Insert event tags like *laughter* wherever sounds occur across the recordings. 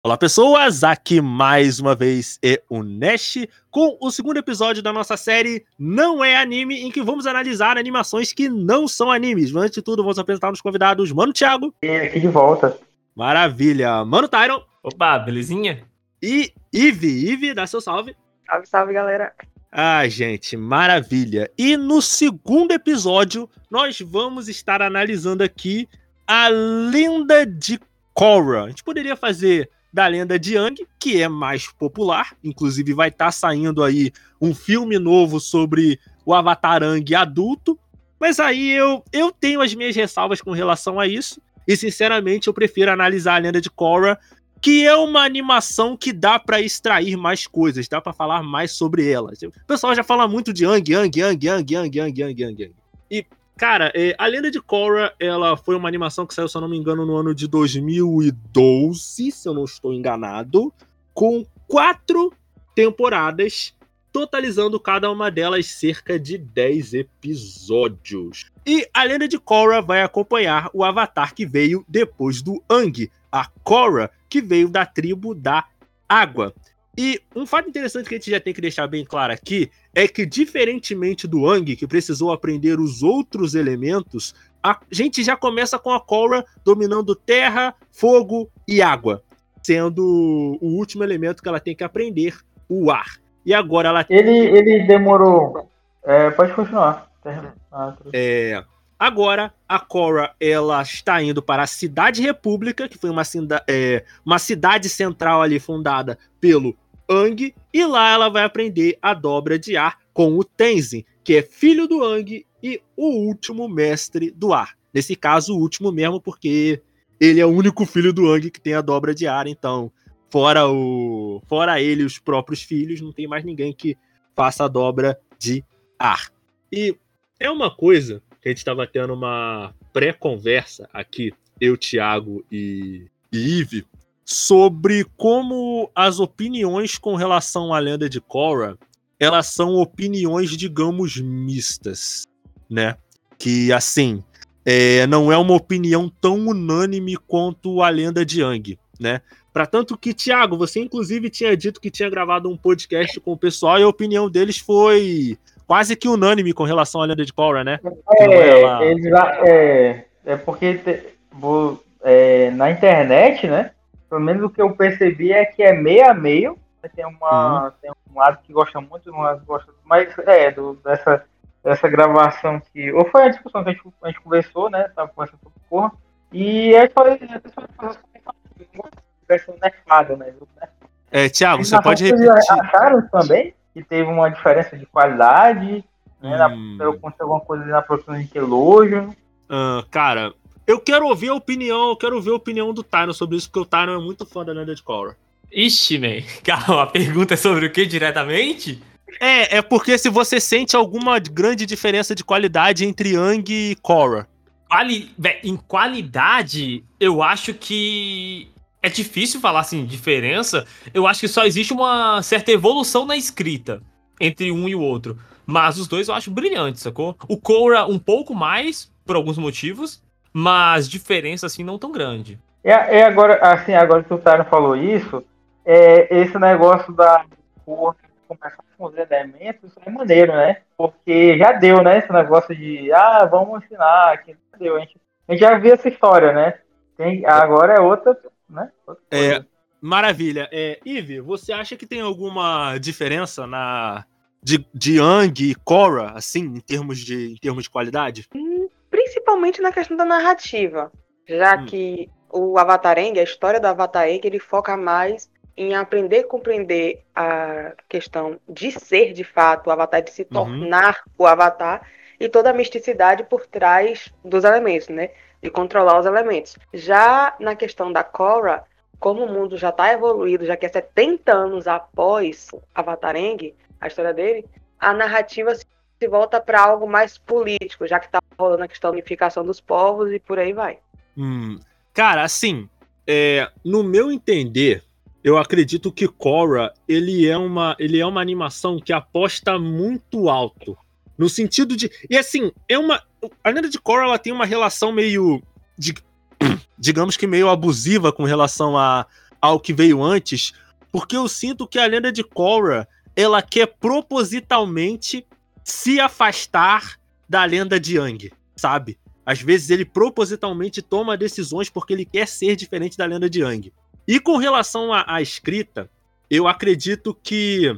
Olá pessoas, aqui mais uma vez é o Nash com o segundo episódio da nossa série Não é Anime, em que vamos analisar animações que não são animes. Antes de tudo, vamos apresentar os convidados Mano Thiago. E aqui de volta. Maravilha. Mano Tyron. Opa, belezinha? E Ive. Ive, dá seu salve. Salve, salve, galera. Ah, gente, maravilha. E no segundo episódio, nós vamos estar analisando aqui a lenda de Korra. A gente poderia fazer da lenda de Yang, que é mais popular. Inclusive, vai estar tá saindo aí um filme novo sobre o Avatar Ang adulto. Mas aí eu, eu tenho as minhas ressalvas com relação a isso. E, sinceramente, eu prefiro analisar a lenda de Korra, que é uma animação que dá para extrair mais coisas, dá para falar mais sobre ela. O pessoal já fala muito de Yang, Yang, Yang, Yang, Yang, Yang, Yang, Yang. Cara, é, a Lenda de Korra, ela foi uma animação que saiu, se eu não me engano, no ano de 2012, se eu não estou enganado, com quatro temporadas, totalizando cada uma delas cerca de 10 episódios. E a Lenda de Korra vai acompanhar o avatar que veio depois do Ang, a Korra, que veio da tribo da Água. E um fato interessante que a gente já tem que deixar bem claro aqui é que, diferentemente do Ang, que precisou aprender os outros elementos, a gente já começa com a Korra dominando terra, fogo e água, sendo o último elemento que ela tem que aprender, o ar. E agora ela. Ele, ele demorou. É, pode continuar. É, agora a Korra ela está indo para a Cidade República, que foi uma, é, uma cidade central ali fundada pelo Ang, e lá ela vai aprender a dobra de ar com o Tenzin, que é filho do Ang e o último mestre do ar. Nesse caso, o último mesmo, porque ele é o único filho do Ang que tem a dobra de ar, então, fora o fora ele os próprios filhos, não tem mais ninguém que faça a dobra de ar. E é uma coisa que a gente estava tendo uma pré-conversa aqui, eu, Thiago e, e sobre como as opiniões com relação à lenda de Korra, elas são opiniões, digamos, mistas, né? Que, assim, é, não é uma opinião tão unânime quanto a lenda de Yang, né? Para tanto que, Thiago, você inclusive tinha dito que tinha gravado um podcast com o pessoal e a opinião deles foi quase que unânime com relação à lenda de Korra, né? É, ela... é, é, porque te, vou, é, na internet, né? Pelo menos o que eu percebi é que é meio a meio. Tem, uma, uhum. tem um lado que gosta muito, um lado que gosta mais é, do, dessa, dessa gravação que. Ou foi a discussão que a gente, a gente conversou, né? Tava conversando sobre porra. E aí foi versão nerfada, né? É, Thiago, você pode repetir. acharam também que teve uma diferença de qualidade? Né, hum. Né, aconteceu alguma coisa na produção de elogio? Uh, cara, eu quero ouvir a opinião, eu quero ouvir a opinião do Tyron sobre isso, porque o Tyron é muito fã da Lenda de Korra. Ixi, man. *laughs* Calma, a pergunta é sobre o que diretamente? É, é porque se você sente alguma grande diferença de qualidade entre Yang e Korra. Quali... Em qualidade, eu acho que é difícil falar assim, diferença. Eu acho que só existe uma certa evolução na escrita entre um e o outro. Mas os dois eu acho brilhantes, sacou? O Korra um pouco mais, por alguns motivos, mas diferença assim não tão grande. É, é agora, assim, agora que o Taro falou isso, é, esse negócio da cor começar com os elementos é maneiro, né? Porque já deu, né? Esse negócio de ah, vamos ensinar, aqui já deu. A gente, a gente já viu essa história, né? Tem, agora é outra, né? Outra é, maravilha. É, Ive, você acha que tem alguma diferença na de, de Yang e Korra, assim, em termos de, em termos de qualidade? Principalmente na questão da narrativa, já hum. que o Avatareng, a história do Avatareng, ele foca mais em aprender a compreender a questão de ser de fato o Avatar, de se uhum. tornar o Avatar e toda a misticidade por trás dos elementos, né? De controlar os elementos. Já na questão da Korra, como o mundo já está evoluído, já que é 70 anos após Avatareng, a história dele, a narrativa se volta para algo mais político, já que está rolando a questão da unificação dos povos e por aí vai. Hum, cara, assim, é, no meu entender, eu acredito que Korra ele é uma ele é uma animação que aposta muito alto no sentido de e assim é uma a lenda de Korra ela tem uma relação meio de, *coughs* digamos que meio abusiva com relação a ao que veio antes, porque eu sinto que a lenda de Korra, ela quer propositalmente se afastar da lenda de Yang, sabe? Às vezes ele propositalmente toma decisões porque ele quer ser diferente da lenda de Yang. E com relação à, escrita, eu acredito que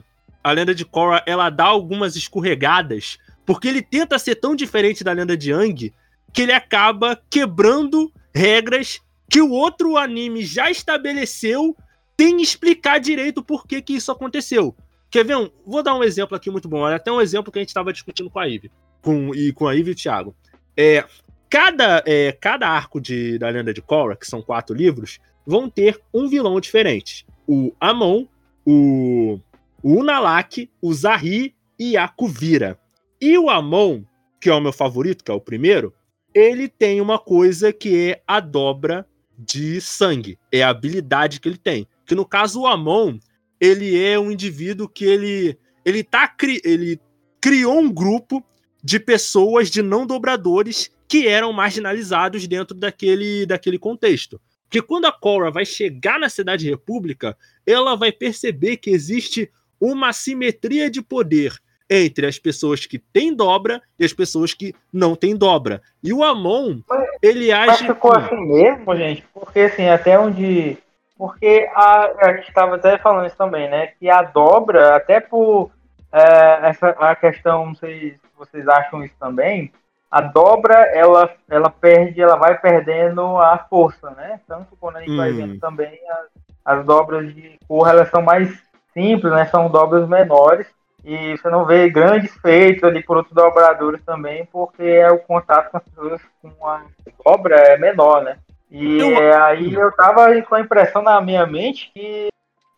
a lenda de Korra ela dá algumas escorregadas, porque ele tenta ser tão diferente da lenda de Yang que ele acaba quebrando regras que o outro anime já estabeleceu sem explicar direito por que, que isso aconteceu. Quer ver um? Vou dar um exemplo aqui muito bom. Olha, até um exemplo que a gente estava discutindo com a Ivy. Com, e com a Ivy e o Thiago. É, cada, é, cada arco de, da Lenda de Korra, que são quatro livros, vão ter um vilão diferente. O Amon, o, o Unalak, o Zahri e a Kuvira. E o Amon, que é o meu favorito, que é o primeiro, ele tem uma coisa que é a dobra de sangue. É a habilidade que ele tem. Que no caso o Amon, ele é um indivíduo que ele ele tá ele criou um grupo de pessoas de não dobradores que eram marginalizados dentro daquele, daquele contexto. Porque quando a Cora vai chegar na Cidade República, ela vai perceber que existe uma simetria de poder entre as pessoas que têm dobra e as pessoas que não têm dobra. E o Amon, mas, ele age. Mas ficou assim mesmo, gente? Porque assim, até onde porque a, a gente estava até falando isso também, né? Que a dobra, até por é, essa, a questão, não sei se vocês acham isso também, a dobra, ela, ela perde, ela vai perdendo a força, né? Tanto quando a gente hum. vai vendo também as, as dobras de cor, elas são mais simples, né? São dobras menores. E você não vê grandes feitos ali por outros dobradores também, porque é o contato com as pessoas com a dobra é menor, né? E eu... É, aí eu tava com a impressão na minha mente que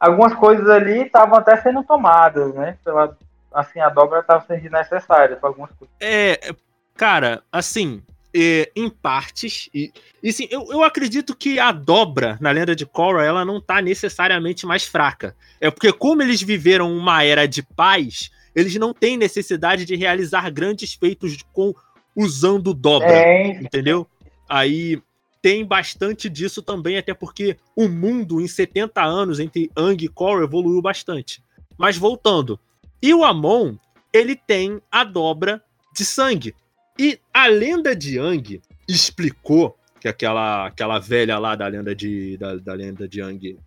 algumas coisas ali estavam até sendo tomadas, né? Pela, assim, a dobra estava sendo necessária para algumas coisas. É, cara, assim, é, em partes. E, e sim, eu, eu acredito que a dobra na lenda de Korra ela não tá necessariamente mais fraca. É porque, como eles viveram uma era de paz, eles não têm necessidade de realizar grandes feitos com usando dobra. É, entendeu? Aí tem bastante disso também, até porque o mundo em 70 anos entre Ang e Korra evoluiu bastante. Mas voltando, e o Amon, ele tem a dobra de sangue. E a lenda de Ang explicou que aquela, aquela velha lá da lenda de da, da lenda de Ang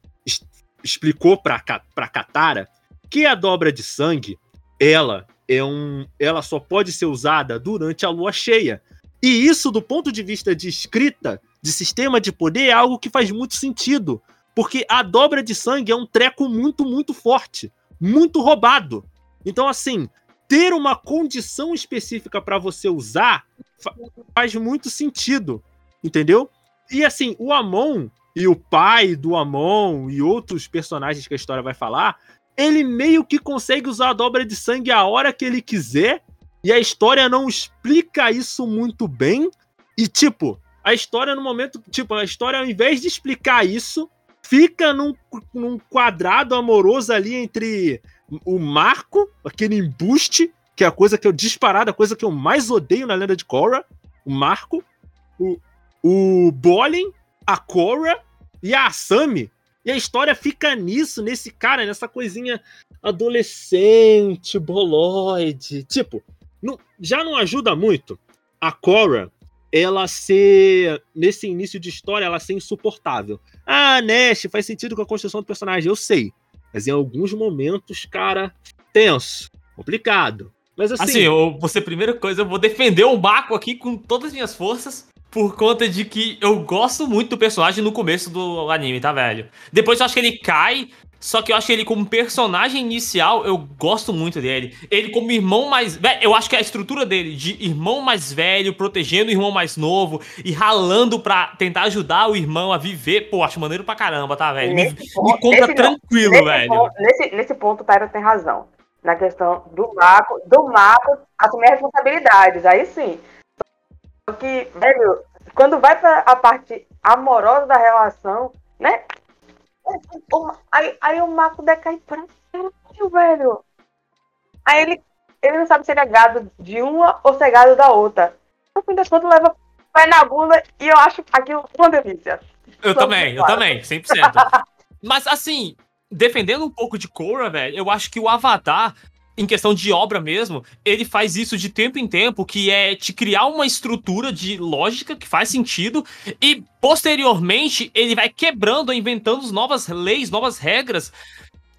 explicou para para Katara que a dobra de sangue, ela é um ela só pode ser usada durante a lua cheia. E isso do ponto de vista de escrita de sistema de poder é algo que faz muito sentido. Porque a dobra de sangue é um treco muito, muito forte. Muito roubado. Então, assim, ter uma condição específica para você usar faz muito sentido. Entendeu? E assim, o Amon e o pai do Amon e outros personagens que a história vai falar, ele meio que consegue usar a dobra de sangue a hora que ele quiser. E a história não explica isso muito bem. E, tipo, a história no momento, tipo, a história ao invés de explicar isso, fica num, num quadrado amoroso ali entre o Marco, aquele embuste, que é a coisa que eu disparado, a coisa que eu mais odeio na lenda de Korra, o Marco, o, o Bolin, a Korra e a Asami. E a história fica nisso, nesse cara, nessa coisinha adolescente, boloide. Tipo, não, já não ajuda muito a Korra ela ser, nesse início de história, ela ser insuportável. Ah, Nash, faz sentido com a construção do personagem, eu sei. Mas em alguns momentos, cara, tenso, complicado. Mas assim. Assim, eu, você, primeira coisa, eu vou defender o Baco aqui com todas as minhas forças. Por conta de que eu gosto muito do personagem no começo do anime, tá, velho? Depois eu acho que ele cai só que eu acho ele como personagem inicial, eu gosto muito dele. Ele como irmão mais velho, eu acho que a estrutura dele de irmão mais velho, protegendo o irmão mais novo e ralando pra tentar ajudar o irmão a viver, pô, acho maneiro pra caramba, tá, velho? Me, me compra tranquilo, nesse velho. Ponto, nesse, nesse ponto, o tem razão. Na questão do Marco, do Marco assumir responsabilidades, aí sim. Só que, velho, quando vai pra a parte amorosa da relação, né? Aí, aí o Marco decai pra caralho, velho. Aí ele, ele não sabe se ele é gado de uma ou se é gado da outra. No fim das contas, leva vai na bunda e eu acho aquilo uma delícia. Eu Só também, eu também, 100%. *laughs* Mas assim, defendendo um pouco de Korra, velho, eu acho que o Avatar, em questão de obra mesmo, ele faz isso de tempo em tempo, que é te criar uma estrutura de lógica que faz sentido e posteriormente ele vai quebrando, inventando novas leis, novas regras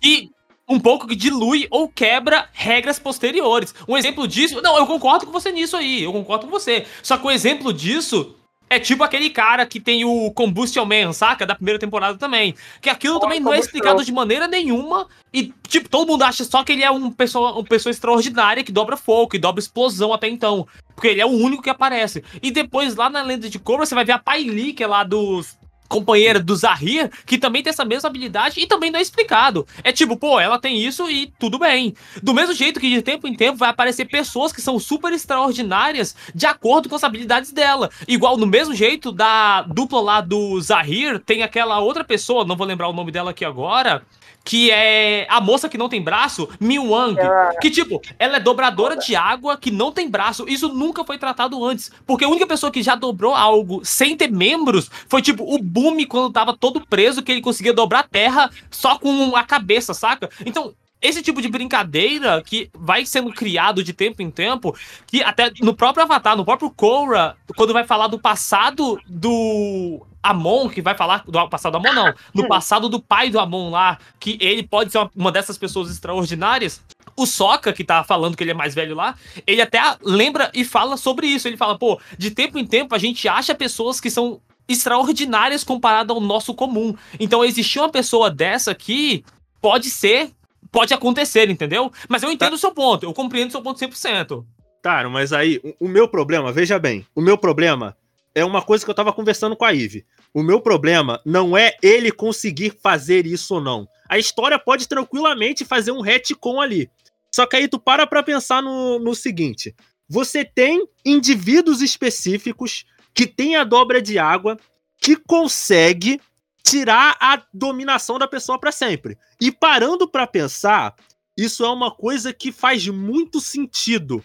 e um pouco que dilui ou quebra regras posteriores. Um exemplo disso, não, eu concordo com você nisso aí, eu concordo com você. Só que um exemplo disso é tipo aquele cara que tem o Combustion Man, saca? Da primeira temporada também. Que aquilo também não é explicado de maneira nenhuma. E, tipo, todo mundo acha só que ele é um pessoa, uma pessoa extraordinária que dobra fogo, que dobra explosão até então. Porque ele é o único que aparece. E depois, lá na lenda de Cobra, você vai ver a Pai Lee, que é lá dos companheira do Zahir, que também tem essa mesma habilidade e também não é explicado. É tipo, pô, ela tem isso e tudo bem. Do mesmo jeito que de tempo em tempo vai aparecer pessoas que são super extraordinárias de acordo com as habilidades dela. Igual no mesmo jeito da dupla lá do Zahir, tem aquela outra pessoa, não vou lembrar o nome dela aqui agora, que é a moça que não tem braço, Miu Wang. Que, tipo, ela é dobradora de água que não tem braço. Isso nunca foi tratado antes. Porque a única pessoa que já dobrou algo sem ter membros foi, tipo, o Bumi quando tava todo preso, que ele conseguia dobrar a terra só com a cabeça, saca? Então, esse tipo de brincadeira que vai sendo criado de tempo em tempo, que até no próprio Avatar, no próprio Korra, quando vai falar do passado do Amon, que vai falar do passado do Amon, não, no passado do pai do Amon lá, que ele pode ser uma, uma dessas pessoas extraordinárias. O Soca, que tá falando que ele é mais velho lá, ele até lembra e fala sobre isso. Ele fala, pô, de tempo em tempo a gente acha pessoas que são extraordinárias comparado ao nosso comum. Então existir uma pessoa dessa aqui pode ser pode acontecer, entendeu? Mas eu entendo tá. o seu ponto, eu compreendo o seu ponto 100%. Claro, mas aí, o, o meu problema, veja bem, o meu problema é uma coisa que eu tava conversando com a Ive. O meu problema não é ele conseguir fazer isso ou não. A história pode tranquilamente fazer um retcon ali. Só que aí tu para pra pensar no, no seguinte: você tem indivíduos específicos que têm a dobra de água que consegue tirar a dominação da pessoa para sempre. E parando para pensar, isso é uma coisa que faz muito sentido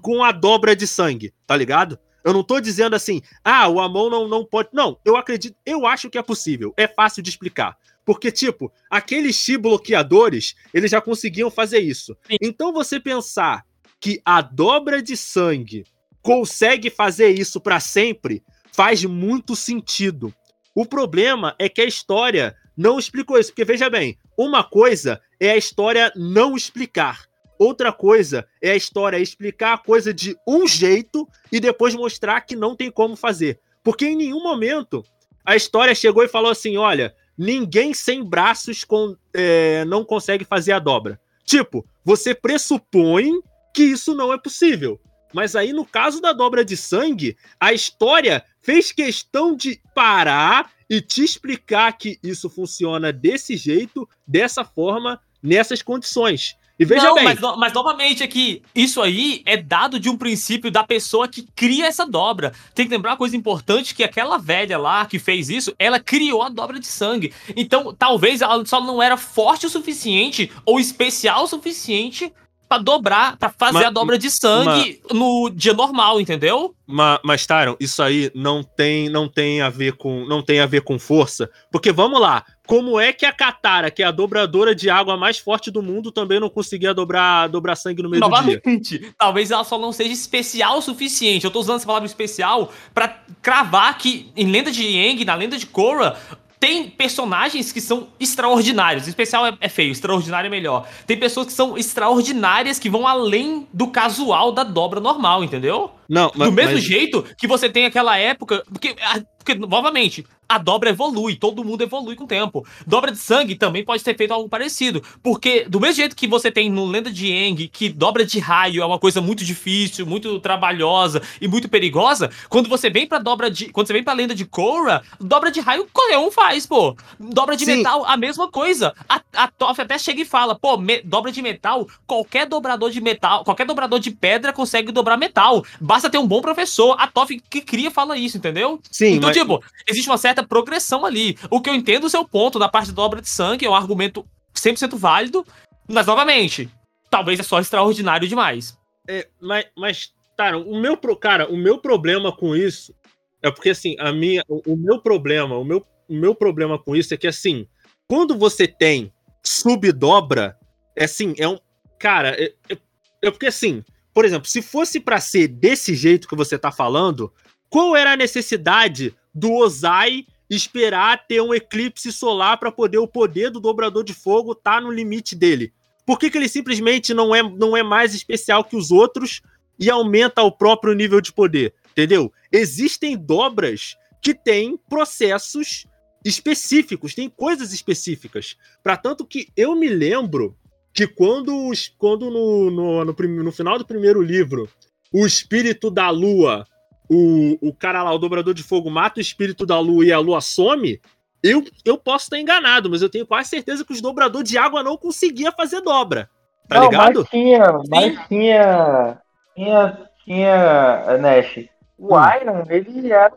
com a dobra de sangue, tá ligado? Eu não tô dizendo assim, ah, o Amon não, não pode. Não, eu acredito, eu acho que é possível. É fácil de explicar. Porque, tipo, aqueles chi bloqueadores, eles já conseguiam fazer isso. Sim. Então você pensar que a dobra de sangue consegue fazer isso para sempre faz muito sentido. O problema é que a história não explicou isso. Porque veja bem, uma coisa é a história não explicar. Outra coisa é a história explicar a coisa de um jeito e depois mostrar que não tem como fazer. Porque em nenhum momento a história chegou e falou assim: olha, ninguém sem braços com, é, não consegue fazer a dobra. Tipo, você pressupõe que isso não é possível. Mas aí, no caso da dobra de sangue, a história fez questão de parar e te explicar que isso funciona desse jeito, dessa forma, nessas condições. E veja não, bem. Mas, mas, novamente aqui, isso aí é dado de um princípio da pessoa que cria essa dobra. Tem que lembrar uma coisa importante: que aquela velha lá que fez isso, ela criou a dobra de sangue. Então, talvez ela só não era forte o suficiente ou especial o suficiente para dobrar, para fazer mas, a dobra de sangue mas, no dia normal, entendeu? Mas, mas Taron, isso aí não tem, não tem a ver com, não tem a ver com força, porque vamos lá, como é que a Katara, que é a dobradora de água mais forte do mundo, também não conseguia dobrar, dobrar sangue no meio Novamente, do dia? Talvez ela só não seja especial o suficiente. Eu tô usando essa palavra especial para cravar que em Lenda de Yang, na Lenda de Korra, tem personagens que são extraordinários. Especial é, é, feio, extraordinário é melhor. Tem pessoas que são extraordinárias que vão além do casual da dobra normal, entendeu? Não, mas, Do mesmo mas... jeito que você tem aquela época. Porque, ah, porque, novamente, a dobra evolui, todo mundo evolui com o tempo. Dobra de sangue também pode ter feito algo parecido. Porque, do mesmo jeito que você tem no Lenda de Yang, que dobra de raio é uma coisa muito difícil, muito trabalhosa e muito perigosa, quando você vem pra dobra de. Quando você vem pra lenda de Korra, dobra de raio qualquer um faz, pô. Dobra de Sim. metal, a mesma coisa. A, a Toff até chega e fala, pô, me, dobra de metal, qualquer dobrador de metal, qualquer dobrador de pedra consegue dobrar metal. Basta ter um bom professor. A Toff que cria fala isso, entendeu? Sim. Então, mas... tipo, existe uma certa progressão ali. O que eu entendo o seu ponto da parte da obra de sangue é um argumento 100% válido, mas novamente, talvez é só extraordinário demais. É, mas, mas, cara, o meu, cara, o meu problema com isso é porque, assim, a minha, o, o meu problema, o meu, o meu problema com isso é que, assim, quando você tem subdobra, é assim, é um. Cara, é, é, é porque assim, por exemplo, se fosse para ser desse jeito que você tá falando, qual era a necessidade do Ozai esperar ter um eclipse solar para poder o poder do dobrador de fogo tá no limite dele? Por que, que ele simplesmente não é, não é mais especial que os outros e aumenta o próprio nível de poder? Entendeu? Existem dobras que têm processos específicos, tem coisas específicas. Para tanto que eu me lembro que quando, quando no, no, no, no, final do primeiro livro o espírito da lua, o, o cara lá, o dobrador de fogo, mata o espírito da lua e a lua some, eu, eu posso estar enganado, mas eu tenho quase certeza que os dobradores de água não conseguia fazer dobra. Tá não, ligado? Mas tinha, mas tinha. Tinha. Tinha. Nash. O hum. Iron, ele era.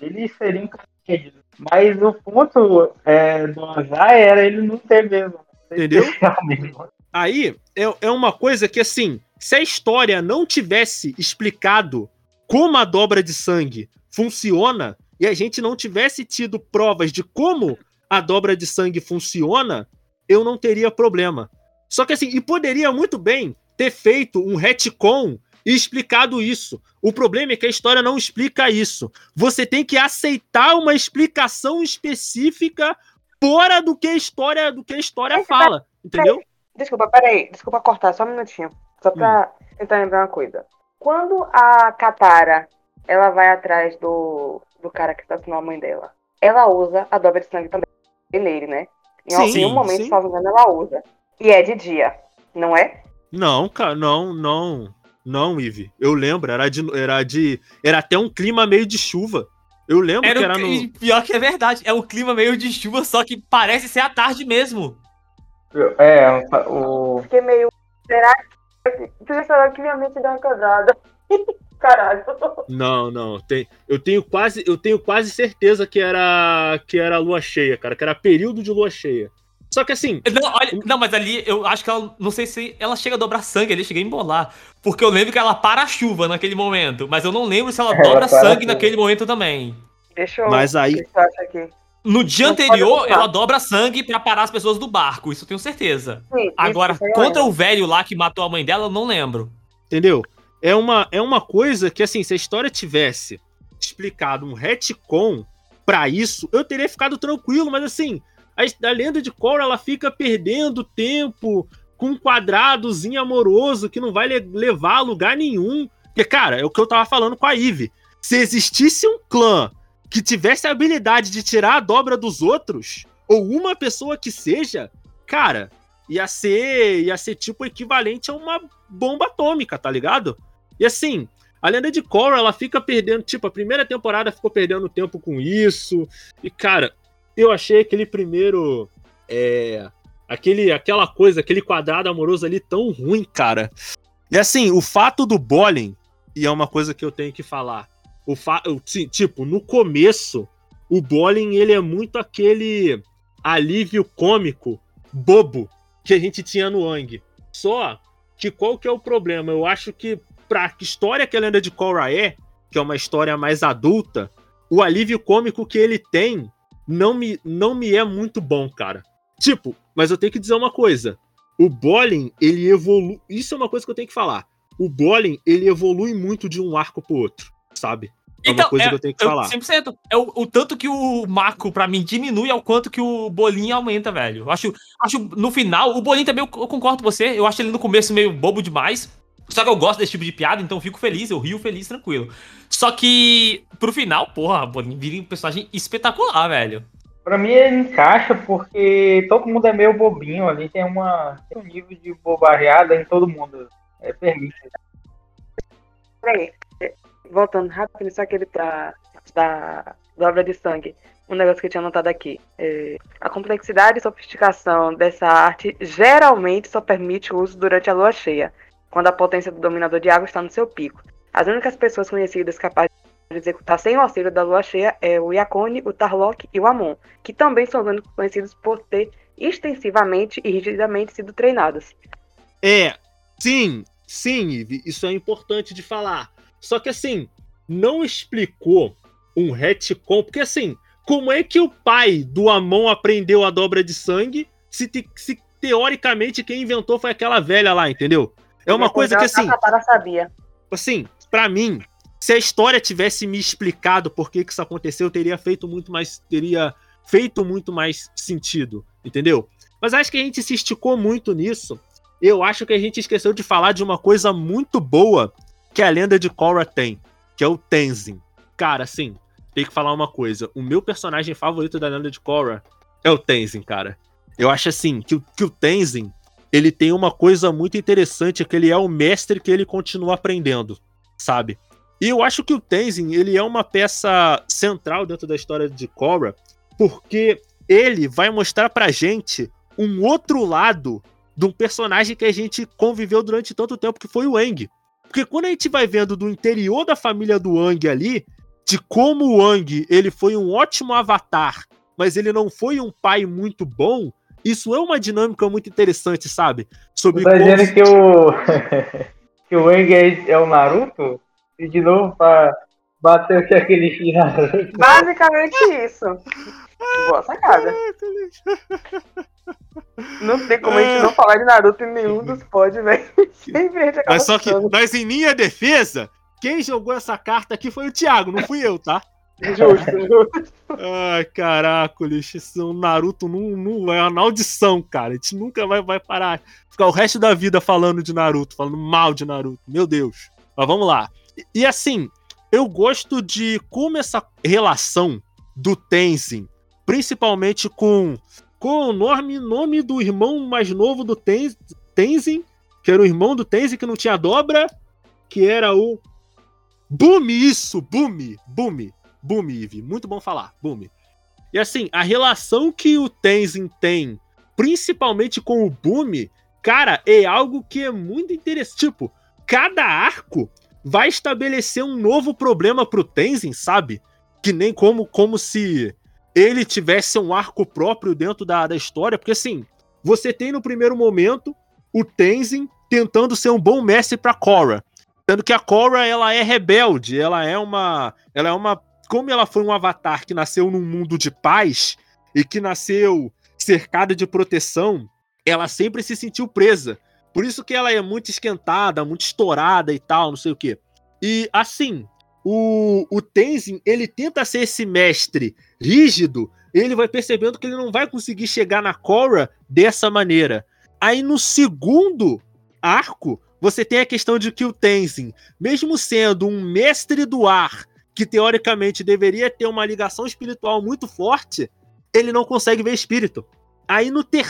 Ele seria. Mas o ponto é, do Azai era ele não ter mesmo. Entendeu? *laughs* Aí é, é uma coisa que, assim, se a história não tivesse explicado como a dobra de sangue funciona e a gente não tivesse tido provas de como a dobra de sangue funciona, eu não teria problema. Só que assim, e poderia muito bem ter feito um retcon e explicado isso. O problema é que a história não explica isso. Você tem que aceitar uma explicação específica fora do que a história, do que a história fala, entendeu? Desculpa, peraí, desculpa cortar só um minutinho, só pra hum. tentar lembrar uma coisa. Quando a Katara ela vai atrás do, do cara que assassinou a mãe dela, ela usa a dobra de sangue também nele, né? Em sim, algum momento, se não ela usa. E é de dia, não é? Não, cara, não, não. Não, Ive. Eu lembro, era de, era de. Era até um clima meio de chuva. Eu lembro era que era no. Pior que é verdade, é um clima meio de chuva, só que parece ser à tarde mesmo. É, o. Fiquei meio. Será que. Será que minha mente deu uma quebrada? *laughs* Caralho. Não, não. Tem, eu tenho quase, eu tenho quase certeza que era que era lua cheia, cara, que era período de lua cheia. Só que assim. Não, olha, não, mas ali eu acho que ela. Não sei se ela chega a dobrar sangue ali, cheguei a embolar. Porque eu lembro que ela para a chuva naquele momento. Mas eu não lembro se ela é, dobra ela sangue naquele momento também. Deixa eu. Mas aí. No dia não anterior, ela dobra sangue para parar as pessoas do barco, isso eu tenho certeza. Sim, Agora, contra o velho lá que matou a mãe dela, eu não lembro. Entendeu? É uma, é uma coisa que, assim, se a história tivesse explicado um retcon para isso, eu teria ficado tranquilo, mas assim, a, a lenda de Korra ela fica perdendo tempo com um quadradozinho amoroso que não vai le levar a lugar nenhum. Porque, cara, é o que eu tava falando com a Eve. Se existisse um clã que tivesse a habilidade de tirar a dobra dos outros, ou uma pessoa que seja, cara, ia ser, ia ser tipo equivalente a uma bomba atômica, tá ligado? E assim, a lenda de Korra, ela fica perdendo, tipo, a primeira temporada ficou perdendo tempo com isso. E cara, eu achei aquele primeiro. É, aquele, aquela coisa, aquele quadrado amoroso ali tão ruim, cara. E assim, o fato do Bolin, e é uma coisa que eu tenho que falar. O fa tipo, no começo, o Bolin ele é muito aquele alívio cômico bobo que a gente tinha no Ang. Só que qual que é o problema? Eu acho que pra história que a lenda de Korra é, que é uma história mais adulta, o alívio cômico que ele tem não me, não me é muito bom, cara. Tipo, mas eu tenho que dizer uma coisa. O Bolin, ele evolui. Isso é uma coisa que eu tenho que falar. O Bolin, ele evolui muito de um arco pro outro, sabe? É então, uma coisa é, que eu tenho que eu, falar. 100%. É o, o tanto que o Marco, pra mim, diminui ao quanto que o Bolinho aumenta, velho. Eu acho, acho no final, o Bolinho também, eu, eu concordo com você. Eu acho ele no começo meio bobo demais. Só que eu gosto desse tipo de piada, então eu fico feliz, eu rio feliz, tranquilo. Só que, pro final, porra, Boninho vira um personagem espetacular, velho. Pra mim ele encaixa porque todo mundo é meio bobinho, ali tem, uma, tem um nível de bobarreada em todo mundo. É permite. Peraí, voltando rápido, só aquele pra, da, da obra de sangue. Um negócio que eu tinha anotado aqui. É, a complexidade e sofisticação dessa arte geralmente só permite o uso durante a lua cheia quando a potência do dominador de água está no seu pico. As únicas pessoas conhecidas capazes de executar sem o auxílio da lua cheia é o Yakone, o Tarlok e o Amon, que também são conhecidos por ter extensivamente e rigidamente sido treinados. É, sim, sim, Ivy, isso é importante de falar. Só que assim, não explicou um retcon, porque assim, como é que o pai do Amon aprendeu a dobra de sangue se, te, se teoricamente quem inventou foi aquela velha lá, entendeu? É uma coisa que assim. sabia. Assim, para mim, se a história tivesse me explicado por que, que isso aconteceu, teria feito muito mais. Teria feito muito mais sentido, entendeu? Mas acho que a gente se esticou muito nisso. Eu acho que a gente esqueceu de falar de uma coisa muito boa que a lenda de Korra tem, que é o Tenzin. Cara, assim, tem que falar uma coisa. O meu personagem favorito da lenda de Korra é o Tenzin, cara. Eu acho assim que, que o Tenzin ele tem uma coisa muito interessante, que ele é o mestre que ele continua aprendendo, sabe? E eu acho que o Tenzin, ele é uma peça central dentro da história de Korra, porque ele vai mostrar pra gente um outro lado de um personagem que a gente conviveu durante tanto tempo, que foi o Aang. Porque quando a gente vai vendo do interior da família do Aang ali, de como o Aang ele foi um ótimo avatar, mas ele não foi um pai muito bom, isso é uma dinâmica muito interessante, sabe? Sobre tá dizendo como... que o *laughs* que o Aang é, é o Naruto? E de novo pra bater o que aquele Naruto. Basicamente isso. Boa sacada. Não tem como a gente não falar de Naruto em nenhum dos pods, *laughs* velho. Mas só que, mas em minha defesa, quem jogou essa carta aqui foi o Thiago, não fui eu, tá? Justo, *laughs* justo. Ai, caraca, lixo. O Naruto não, não é uma audição, cara. A gente nunca vai, vai parar. Ficar o resto da vida falando de Naruto, falando mal de Naruto. Meu Deus. Mas vamos lá. E, e assim, eu gosto de como essa relação do Tenzin, principalmente com, com o nome, nome do irmão mais novo do Tenzin, que era o irmão do Tenzin que não tinha dobra, que era o Bumi, isso, Bumi, Bumi. Boom, Eve. Muito bom falar. Boom. E assim, a relação que o Tenzin tem, principalmente com o Boom, cara, é algo que é muito interessante. Tipo, cada arco vai estabelecer um novo problema pro Tenzin, sabe? Que nem como, como se ele tivesse um arco próprio dentro da, da história. Porque assim, você tem no primeiro momento o Tenzin tentando ser um bom mestre para Korra. Sendo que a Korra, ela é rebelde, ela é uma ela é uma como ela foi um avatar que nasceu num mundo de paz e que nasceu cercada de proteção, ela sempre se sentiu presa. Por isso que ela é muito esquentada, muito estourada e tal, não sei o quê. E assim, o, o Tenzin, ele tenta ser esse mestre rígido, ele vai percebendo que ele não vai conseguir chegar na Korra dessa maneira. Aí no segundo arco, você tem a questão de que o Tenzin, mesmo sendo um mestre do ar que teoricamente deveria ter uma ligação espiritual muito forte, ele não consegue ver espírito. Aí no, ter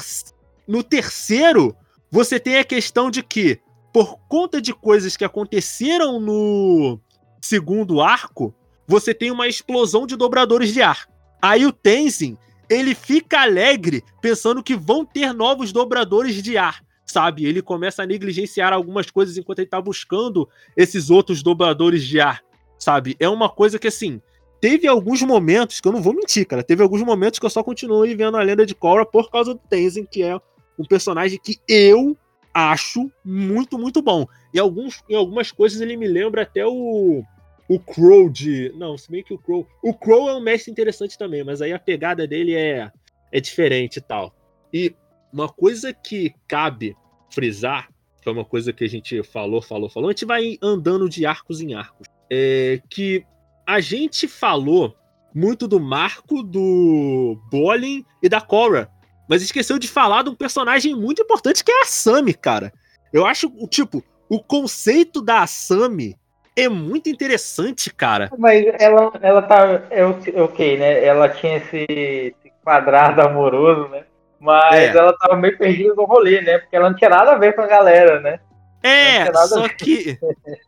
no terceiro, você tem a questão de que, por conta de coisas que aconteceram no segundo arco, você tem uma explosão de dobradores de ar. Aí o Tenzin, ele fica alegre pensando que vão ter novos dobradores de ar, sabe? Ele começa a negligenciar algumas coisas enquanto ele tá buscando esses outros dobradores de ar sabe? É uma coisa que, assim, teve alguns momentos, que eu não vou mentir, cara, teve alguns momentos que eu só continuei vendo a lenda de Korra por causa do Tenzin, que é um personagem que eu acho muito, muito bom. E alguns, em algumas coisas ele me lembra até o o Crow de. Não, se bem que o Crow. O Crow é um mestre interessante também, mas aí a pegada dele é, é diferente e tal. E uma coisa que cabe frisar, que é uma coisa que a gente falou, falou, falou, a gente vai andando de arcos em arcos é que a gente falou muito do Marco, do Bolin e da Korra, mas esqueceu de falar de um personagem muito importante que é a Sami, cara. Eu acho, tipo, o conceito da Sami é muito interessante, cara. Mas ela, ela tá. É, é ok, né? Ela tinha esse, esse quadrado amoroso, né? Mas é. ela tava meio perdida no rolê, né? Porque ela não tinha nada a ver com a galera, né? É, só que.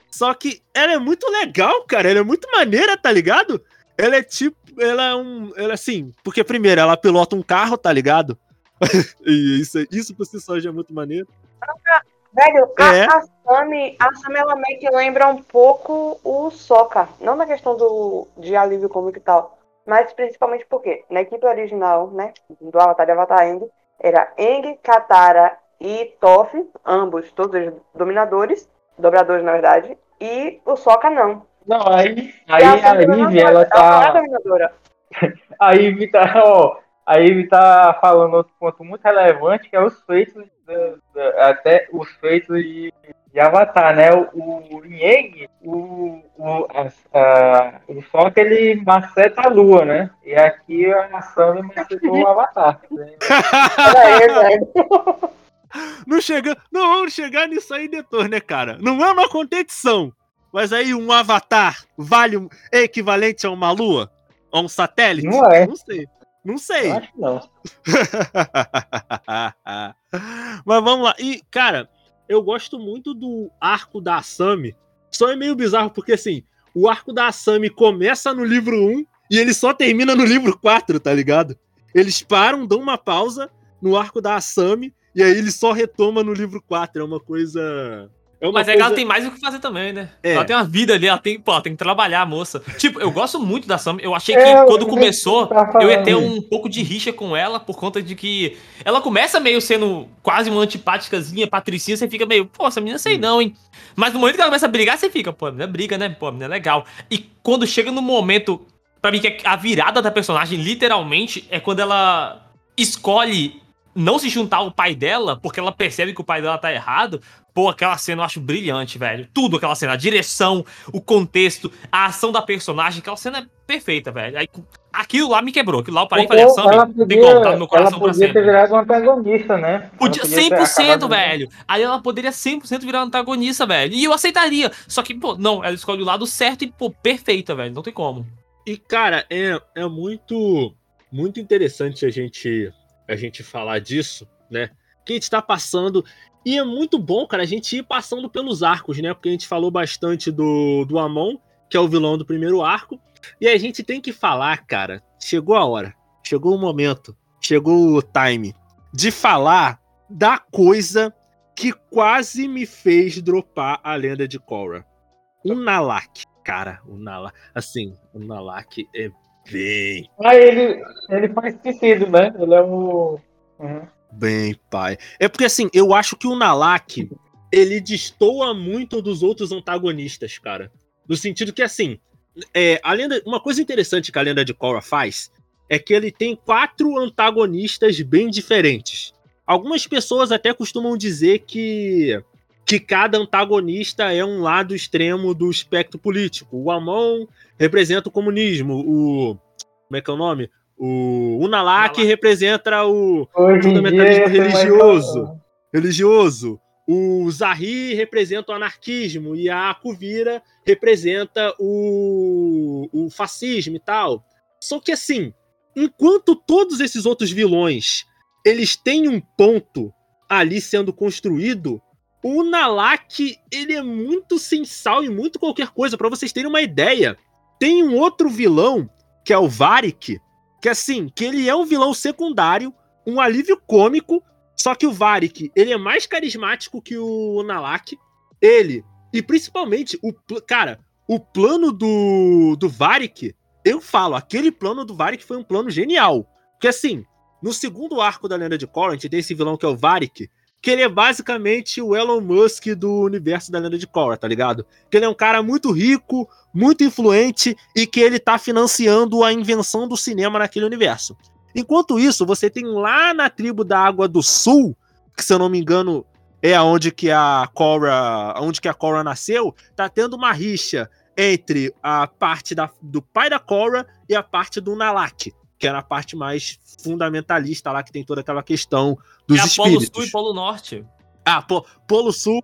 Só que ela é muito legal, cara. Ela é muito maneira, tá ligado? Ela é tipo. Ela é um. Ela assim. Porque, primeiro, ela pilota um carro, tá ligado? *laughs* e isso, isso por si só já é muito maneiro. Velho, é. a, a Sammy, a Sammy ela meio que lembra um pouco o Soca. Não na questão do, de alívio cômico e tal. Mas principalmente porque na equipe original, né? Do Avatar de Avatar Eng, era Eng, Katara e Toff, ambos, todos eles dominadores, dobradores na verdade, e o Sokka não. Não, aí, aí a, a Liv, ela tá... Ela é dominadora. *laughs* A Ivy tá, ó, a Ivy tá falando outro ponto muito relevante, que é os feitos, da- da- até os feitos de, de Avatar, né? O, o Yang, o, o, a, a, o Sol que ele maceta a Lua, né? E aqui a Sammy macetou o Avatar. né? *laughs* Peraí. Não chega, não vamos chegar nisso aí depois, né, cara? Não é uma competição. Mas aí um avatar vale um- é equivalente a uma lua? A um satélite? Não é. Não sei. Não sei. Eu acho que não. *laughs* Mas vamos lá. E, cara, eu gosto muito do arco da Asami. Só é meio bizarro, porque assim, o arco da Asami começa no livro 1 e ele só termina no livro 4, tá ligado? Eles param, dão uma pausa no arco da Asami e aí ele só retoma no livro 4. É uma coisa. É Mas é que ela coisa- tem mais o que fazer também, né? É. Ela tem uma vida ali, ela tem, pô, ela tem que trabalhar, a moça. Tipo, eu gosto muito da Sam. Eu achei que É, quando eu começou, tava eu ia ter um pouco de rixa com ela, por conta de que ela começa meio sendo quase uma antipáticazinha, patricinha, você fica meio, pô, essa menina sei Hum. não, hein? Mas no momento que ela começa a brigar, você fica, pô, a menina briga, né? Pô, a menina é legal. E quando chega no momento, pra mim, que é a virada da personagem, literalmente, é quando ela escolhe não se juntar ao pai dela, porque ela percebe que o pai dela tá errado. Pô, aquela cena eu acho brilhante, velho. Tudo aquela cena, a direção, o contexto, a ação da personagem, aquela cena é perfeita, velho. Aí, aquilo lá me quebrou, aquilo lá eu parei e falei, Sam, ela tem tá no meu ela coração pra podia ter sempre. virado um antagonista, né? Podia Ela ter 100%, acabado- velho. Aí ela poderia 100% virar antagonista, velho. E eu aceitaria. Só que, pô, não, ela escolhe o lado certo e, pô, perfeita, velho. Não tem como. E, cara, é, é muito, muito interessante a gente, a gente falar disso, né? Que a gente tá passando. E é muito bom, cara, a gente ir passando pelos arcos, né? Porque a gente falou bastante do, do Amon, que é o vilão do primeiro arco. E a gente tem que falar, cara. Chegou a hora. Chegou o momento. Chegou o time. De falar da coisa que quase me fez dropar a lenda de Korra. O Nalak. Cara, o Nalak. Assim, o Nalak é bem, Aí ele, ele faz sentido, né? Ele é o. Uhum. bem pai. É porque assim, eu acho que o Nalak ele destoa muito dos outros antagonistas, cara. No sentido que assim, é, a lenda, uma coisa interessante que a lenda de Korra faz é que ele tem quatro antagonistas bem diferentes. Algumas pessoas até costumam dizer que que cada antagonista é um lado extremo do espectro político. O Amon representa o comunismo, o como é que é o nome? O Unalak representa o Hoje Fundamentalismo religioso. falar. religioso. O Zahri representa o anarquismo e a Kuvira representa o, o fascismo e tal. Só que assim, enquanto todos esses outros vilões eles têm um ponto ali sendo construído, o Nalak ele é muito sensal e muito qualquer coisa. Pra vocês terem uma ideia, tem um outro vilão que é o Varik, que assim, que ele é um vilão secundário, um alívio cômico, só que o Varik, ele é mais carismático que o Nalak. Ele, e principalmente, o cara, o plano do, do eu falo, aquele plano do Varik foi um plano genial. Porque assim, no segundo arco da Lenda de Korra, a gente tem esse vilão que é o Varik, que ele é basicamente o Elon Musk do universo da Lenda de Korra, tá ligado? Que ele é um cara muito rico, muito influente e que ele tá financiando a invenção do cinema naquele universo. Enquanto isso, você tem lá na tribo da Água do Sul, que se eu não me engano é aonde que a Korra, onde que a Korra nasceu, tá tendo uma rixa entre a parte da- do pai da Korra e a parte do Nalak, que era a parte mais fundamentalista lá que tem toda aquela questão dos é a Polo espíritos. Sul e Polo Norte. Ah, po- Polo Sul.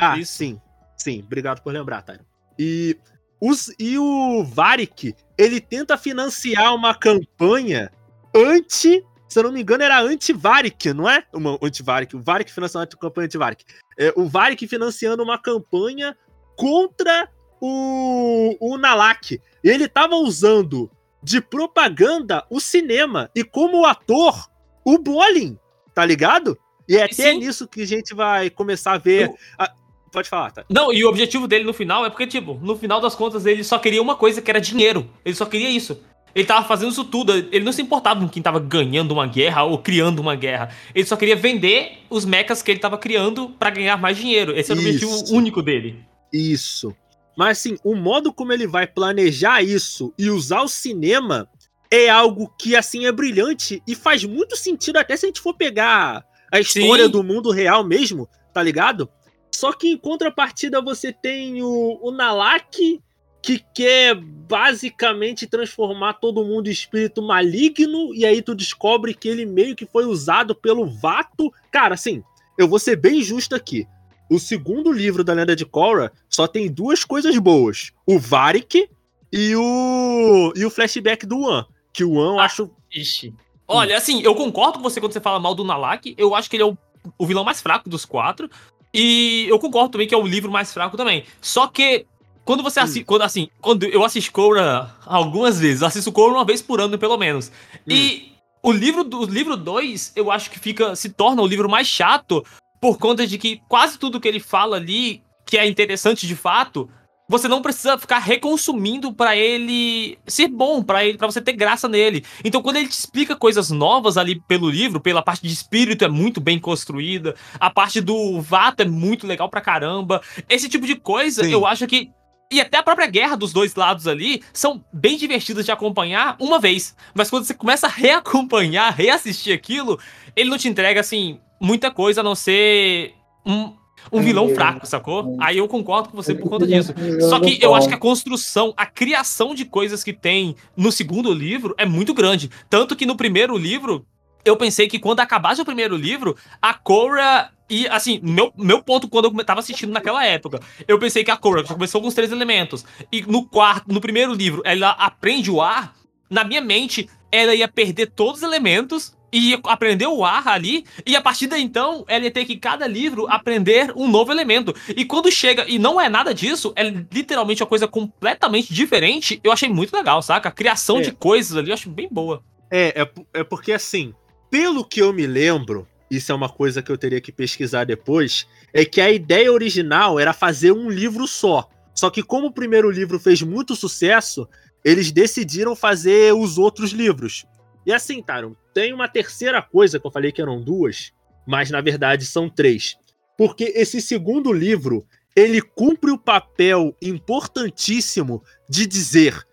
Ah, Isso. sim. Sim, obrigado por lembrar, Tyron. E, os, e o Varik, ele tenta financiar uma campanha anti. Se eu não me engano, era anti-Varik, não é? Uma anti-Varik. O Varik financiando uma campanha anti-Varik. É, o Varik financiando uma campanha contra o, o Nalak. Ele tava usando de propaganda o cinema. E como ator, o Bolin, tá ligado? E é até Sim. nisso que a gente vai começar a ver. Eu- a- Pode falar, tá? Não, e o objetivo dele no final é porque, tipo, no final das contas, ele só queria uma coisa que era dinheiro. Ele só queria isso. Ele tava fazendo isso tudo. Ele não se importava com quem tava ganhando uma guerra ou criando uma guerra. Ele só queria vender os mechas que ele tava criando pra ganhar mais dinheiro. Esse era o objetivo único dele. Isso. Mas assim, o modo como ele vai planejar isso e usar o cinema é algo que assim é brilhante e faz muito sentido até se a gente for pegar a história Sim. do mundo real mesmo, tá ligado? Só que em contrapartida você tem o, o Nalak, que quer basicamente transformar todo mundo em espírito maligno, e aí tu descobre que ele meio que foi usado pelo Vato. Cara, assim, eu vou ser bem justo aqui. O segundo livro da Lenda de Korra só tem duas coisas boas: o Varric e o, e o flashback do One. Que o One eu ah, acho. Ixi. Olha, assim, eu concordo com você quando você fala mal do Nalak. Eu acho que ele é o, o vilão mais fraco dos quatro. E eu concordo também que é o livro mais fraco também. Só que quando você assiste. Hum. Quando, assim, quando eu assisto Korra algumas vezes, assisto Korra uma vez por ano, pelo menos. Hum. E o livro do livro 2, eu acho que fica. se torna o livro mais chato por conta de que quase tudo que ele fala ali, que é interessante de fato, você não precisa ficar reconsumindo para ele ser bom, para ele, para você ter graça nele. Então, quando ele te explica coisas novas ali pelo livro, pela parte de espírito é muito bem construída, a parte do vato é muito legal pra caramba. Esse tipo de coisa, Sim. eu acho que e até a própria guerra dos dois lados ali são bem divertidas de acompanhar uma vez. Mas quando você começa a reacompanhar, reassistir aquilo, ele não te entrega, assim, muita coisa a não ser um, um vilão fraco, sacou? Aí eu concordo com você por conta disso. Só que eu acho que a construção, a criação de coisas que tem no segundo livro é muito grande. Tanto que no primeiro livro, eu pensei que quando acabasse o primeiro livro, a Korra e, assim, meu, meu ponto quando eu tava assistindo naquela época, eu pensei que a Korra já começou com os três elementos. E no quarto, no primeiro livro, ela aprende o ar. Na minha mente, ela ia perder todos os elementos e aprender o ar ali, e a partir daí então, ela ia ter que cada livro aprender um novo elemento. E quando chega e não é nada disso, é literalmente uma coisa completamente diferente, eu achei muito legal, saca? A criação é. de coisas ali eu acho bem boa. É, é, é porque assim, pelo que eu me lembro, isso é uma coisa que eu teria que pesquisar depois, é que a ideia original era fazer um livro só. Só que como o primeiro livro fez muito sucesso, eles decidiram fazer os outros livros. E assim, Taron, tem uma terceira coisa que eu falei que eram duas, mas na verdade são três. Porque esse segundo livro, ele cumpre o papel importantíssimo de dizer,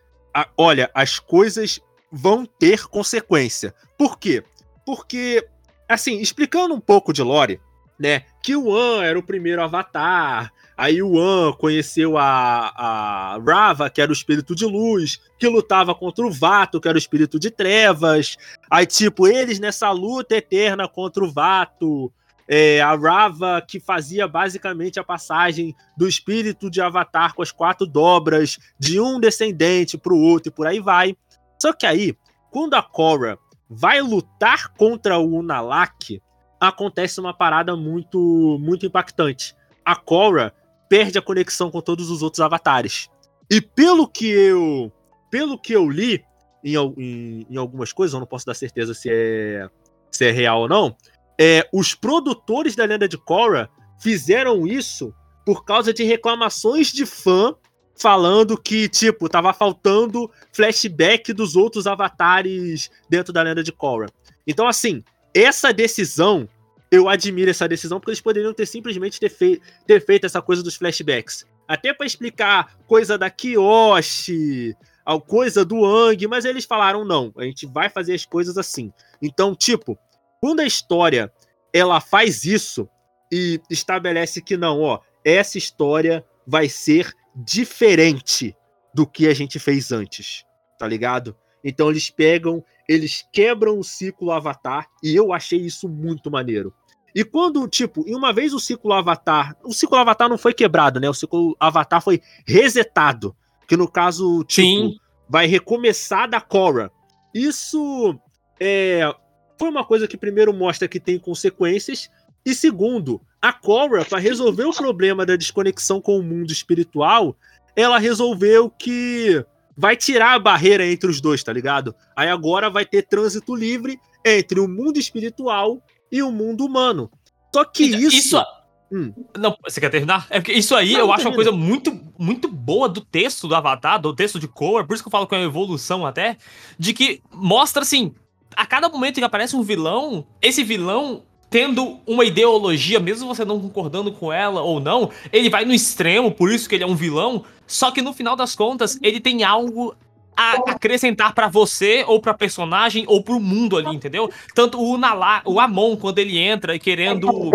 olha, as coisas vão ter consequência. Por quê? Porque assim, explicando um pouco de lore, né? Que o An era o primeiro avatar, aí o An conheceu a, a Rava, que era o espírito de luz, que lutava contra o Vato, que era o espírito de trevas. Aí, tipo, eles nessa luta eterna contra o Vato, é, a Rava que fazia basicamente a passagem do espírito de Avatar com as quatro dobras de um descendente para o outro e por aí vai. Só que aí, quando a Korra vai lutar contra o Unalak, acontece uma parada muito muito impactante. A Korra perde a conexão com todos os outros avatares. E pelo que eu pelo que eu li em, em, em algumas coisas, eu não posso dar certeza se é se é real ou não, é, os produtores da Lenda de Korra fizeram isso por causa de reclamações de fã falando que, tipo, tava faltando flashback dos outros avatares dentro da lenda de Korra. Então, assim, essa decisão, eu admiro essa decisão, porque eles poderiam ter simplesmente ter, fei ter feito essa coisa dos flashbacks. Até para explicar coisa da Kiyoshi, coisa do Ang, mas eles falaram não, a gente vai fazer as coisas assim. Então, tipo, quando a história ela faz isso e estabelece que não, ó, essa história vai ser diferente do que a gente fez antes, tá ligado? Então eles pegam, eles quebram o ciclo Avatar e eu achei isso muito maneiro. E quando, tipo, e uma vez o ciclo Avatar, o ciclo Avatar não foi quebrado, né? O ciclo Avatar foi resetado, que no caso, tipo, Sim. vai recomeçar da Korra. Isso é, foi uma coisa que primeiro mostra que tem consequências e segundo, a Korra, para resolver o problema da desconexão com o mundo espiritual, ela resolveu que vai tirar a barreira entre os dois, tá ligado? Aí agora vai ter trânsito livre entre o mundo espiritual e o mundo humano. Só que então, isso. isso... Hum. Não, você quer terminar? É porque isso aí não, eu acho termina. uma coisa muito, muito boa do texto do Avatar, do texto de Korra, por isso que eu falo que é uma evolução até, de que mostra assim, a cada momento que aparece um vilão, esse vilão tendo uma ideologia, mesmo você não concordando com ela ou não, ele vai no extremo, por isso que ele é um vilão. Só que no final das contas, ele tem algo a acrescentar para você ou para personagem ou pro mundo ali, entendeu? Tanto o Nala, o Amon quando ele entra e querendo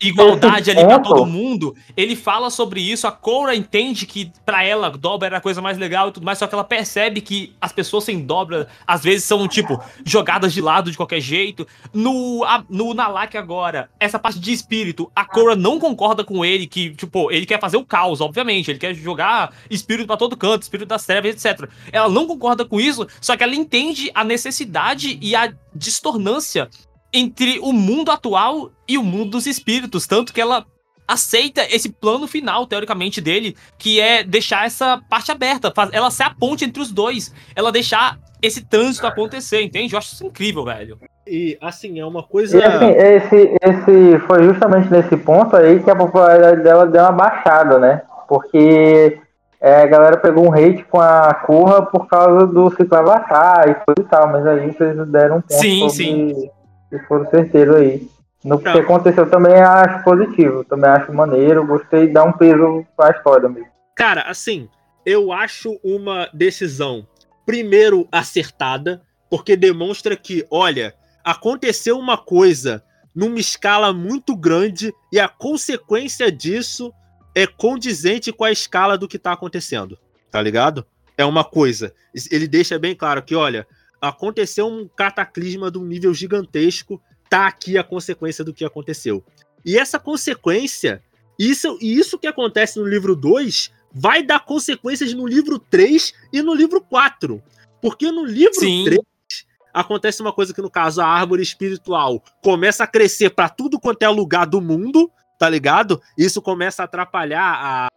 igualdade ali pra todo mundo, ele fala sobre isso, a Cora entende que para ela dobra era a coisa mais legal e tudo mais, só que ela percebe que as pessoas sem dobra às vezes são, tipo, jogadas de lado de qualquer jeito. No, a, no Nalak agora, essa parte de espírito, a Cora não concorda com ele, que, tipo, ele quer fazer o caos, obviamente, ele quer jogar espírito para todo canto, espírito das trevas, etc. Ela não concorda com isso, só que ela entende a necessidade e a distornância entre o mundo atual e o mundo dos espíritos, tanto que ela aceita esse plano final, teoricamente, dele, que é deixar essa parte aberta, ela ser a ponte entre os dois, ela deixar esse trânsito acontecer, entende? Eu acho isso incrível, velho. E, assim, é uma coisa... E, assim, esse, esse foi justamente nesse ponto aí que a popularidade dela deu uma baixada, né? Porque é, a galera pegou um hate com a Corra por causa do ciclo Avatar e coisa e tal, mas aí vocês deram um ponto sim, sobre... sim se for certeiro aí. No que aconteceu também acho positivo, também acho maneiro, gostei dar um peso pra história mesmo. Cara, assim, eu acho uma decisão, primeiro, acertada, porque demonstra que, olha, aconteceu uma coisa numa escala muito grande e a consequência disso é condizente com a escala do que tá acontecendo, tá ligado? É uma coisa. Ele deixa bem claro que, olha, aconteceu um cataclisma de um nível gigantesco, tá aqui a consequência do que aconteceu. E essa consequência, isso, isso que acontece no livro 2, vai dar consequências no livro 3 e no livro 4. Porque no livro Sim. 3 acontece uma coisa que, no caso, a árvore espiritual começa a crescer para tudo quanto é lugar do mundo, tá ligado? Isso começa a atrapalhar a,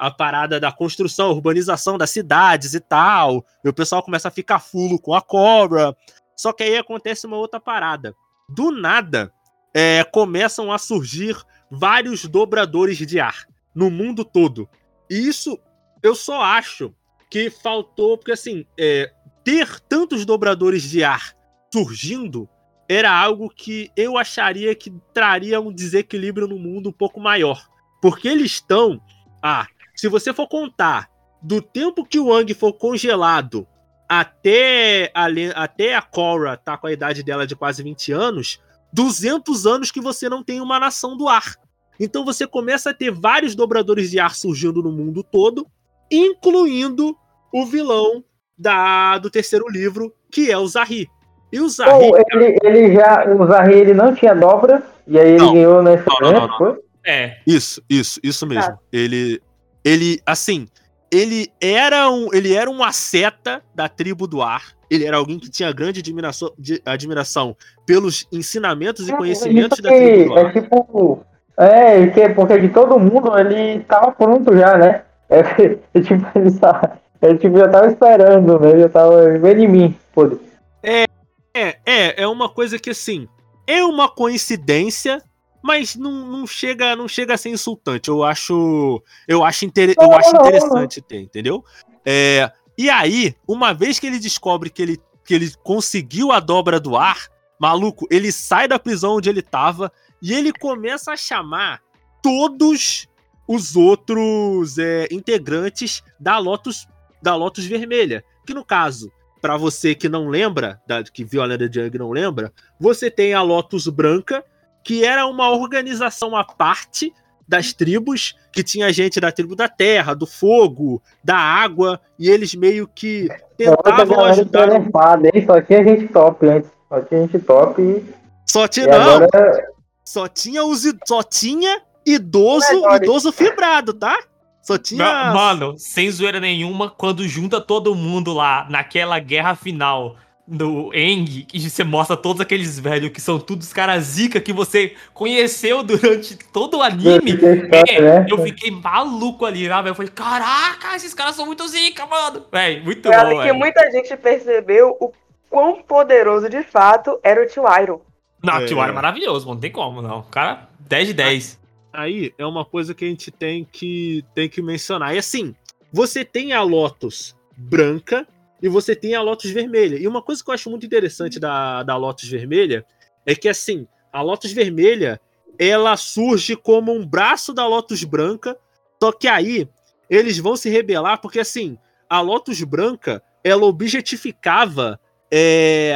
a parada da construção, urbanização das cidades e tal. E o pessoal começa a ficar fulo com a cobra. Só que aí acontece uma outra parada. Do nada, é, começam a surgir vários dobradores de ar no mundo todo. E isso eu só acho que faltou, porque assim, é, ter tantos dobradores de ar surgindo era algo que eu acharia que traria um desequilíbrio no mundo um pouco maior. Porque eles estão a se você for contar do tempo que o Wang foi congelado até a, até a Korra tá com a idade dela de quase 20 anos, 200 anos que você não tem uma nação do ar. Então você começa a ter vários dobradores de ar surgindo no mundo todo, incluindo o vilão da, do terceiro livro, que é o Zahri. E o Zahri. Oh, ele, ele, já. O Zahri ele não tinha dobra, e aí ele não, ganhou nesse não, não, não, É. Isso, isso, isso mesmo. Tá. Ele, ele, assim, ele era um, ele era um asceta da tribo do ar. Ele era alguém que tinha grande admiração, de, admiração pelos ensinamentos e é, conhecimentos da tribo do ar. É tipo, é, que, porque de todo mundo ele tava pronto já, né? É, *laughs* é tipo, ele, tá, ele tipo, já tava esperando, né? Já tava vendo em mim, pô. É, é, é, é uma coisa que assim, é uma coincidência mas não, não, chega não chega a ser insultante. Eu acho eu acho, inter, eu acho interessante ter, entendeu? É, e aí, uma vez que ele descobre que ele, que ele conseguiu a dobra do ar, maluco, ele sai da prisão onde ele tava e ele começa a chamar todos os outros é, integrantes da Lotus da Lotus Vermelha, que no caso para você que não lembra, da, que viu a Lenda de Young não lembra, você tem a Lotus Branca, que era uma organização à parte das tribos, que tinha gente da tribo da terra, do fogo, da água, e eles meio que tentavam ajudar. hein? Só tinha gente top antes. Só tinha gente top e. Só tinha. E não! Agora... Só tinha os só tinha idoso, idoso fibrado, tá? Só tinha. Mano, sem zoeira nenhuma, quando junta todo mundo lá naquela guerra final no Eng, e você mostra todos aqueles velhos que são todos caras zica que você conheceu durante todo o anime. É, né? Eu fiquei maluco ali, né, velho? Eu falei, caraca, esses caras são muito zica, mano. Véi, muito eu bom, que muita gente percebeu o quão poderoso de fato era o Tio Iron. Não, o Tio Iron é maravilhoso, não tem como, não. O cara, 10 de 10. Aí é uma coisa que a gente tem que, tem que mencionar. E assim, você tem a Lotus branca, e você tem a Lotus Vermelha. E uma coisa que eu acho muito interessante da, da Lotus Vermelha é que, assim, a Lotus Vermelha, ela surge como um braço da Lotus Branca, só que aí eles vão se rebelar porque assim, a Lotus Branca, ela objetificava é,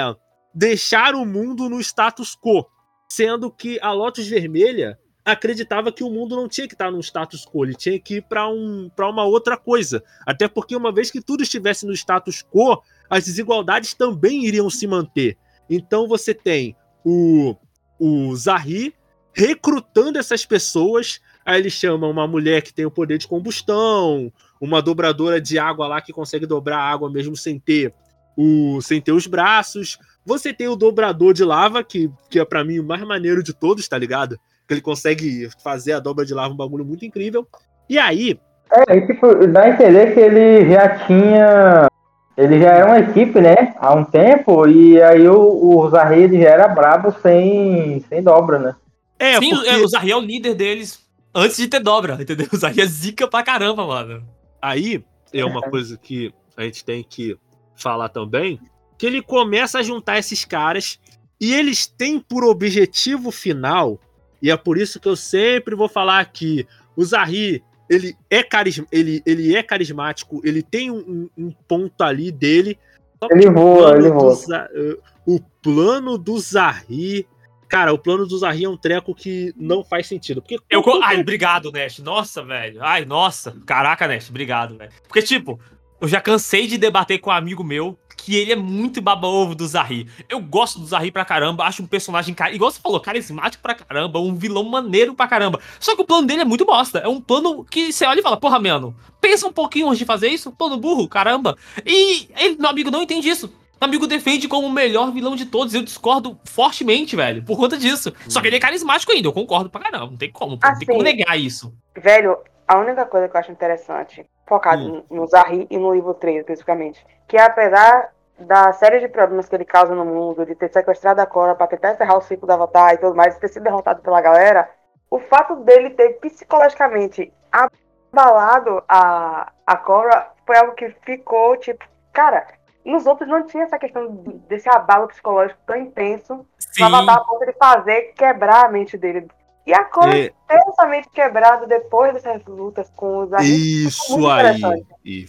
deixar o mundo no status quo, sendo que a Lotus Vermelha acreditava que o mundo não tinha que estar num status quo, ele tinha que ir para um, uma outra coisa. Até porque uma vez que tudo estivesse no status quo, as desigualdades também iriam se manter. Então você tem o, o Zahri recrutando essas pessoas. Aí ele chama uma mulher que tem o poder de combustão, uma dobradora de água lá que consegue dobrar a água mesmo sem ter o sem ter os braços. Você tem o dobrador de lava, que, que é para mim o mais maneiro de todos, tá ligado? Que ele consegue fazer a dobra de lava um bagulho muito incrível. E aí. É, tipo, dá a entender que ele já tinha. Ele já é uma equipe, né? Há um tempo, e aí o, o Zahri já era brabo sem, sem dobra, né? É, Sim, porque... É, o Zahri é o líder deles antes de ter dobra, *laughs* entendeu? O Zahri é zica pra caramba, mano. Aí é uma coisa que a gente tem que falar também, que ele começa a juntar esses caras e eles têm por objetivo final e é por isso que eu sempre vou falar aqui: o Zahri, ele é, carisma, ele, ele é carismático, ele tem um, um ponto ali dele. Ele voa, ele voa. Eh, o plano do Zahri. Cara, o plano do Zahri é um treco que não faz sentido. Porque eu, Ai, obrigado, Nest. Nossa, velho. Ai, nossa. Caraca, Nest, obrigado, velho. Porque, tipo, eu já cansei de debater com um amigo meu que ele é muito baba-ovo do Zahri. Eu gosto do Zahri pra caramba, acho um personagem, igual você falou, carismático pra caramba, um vilão maneiro pra caramba. Só que o plano dele é muito bosta. É um plano que você olha e fala, porra, mano, pensa um pouquinho antes de fazer isso, plano burro, caramba. E ele, meu amigo não entende isso. Meu amigo defende como o melhor vilão de todos. Eu discordo fortemente, velho, por conta disso. Hum. Só que ele é carismático ainda, eu concordo pra caramba. Não tem como, assim, não tem como assim, negar isso. Velho, a única coisa que eu acho interessante, focado hum. no Zahri e no livro 3, especificamente, que apesar da série de problemas que ele causa no mundo, de ter sequestrado a Cora para tentar encerrar o ciclo do Avatar e tudo mais, ter sido derrotado pela galera, o fato dele ter psicologicamente abalado a, a Cora foi algo que ficou, tipo, cara, nos outros não tinha essa questão desse abalo psicológico tão intenso Sim. pra dar a ponto de fazer quebrar a mente dele. E a Cora é... intensamente quebrada depois dessas lutas com os Isso aí.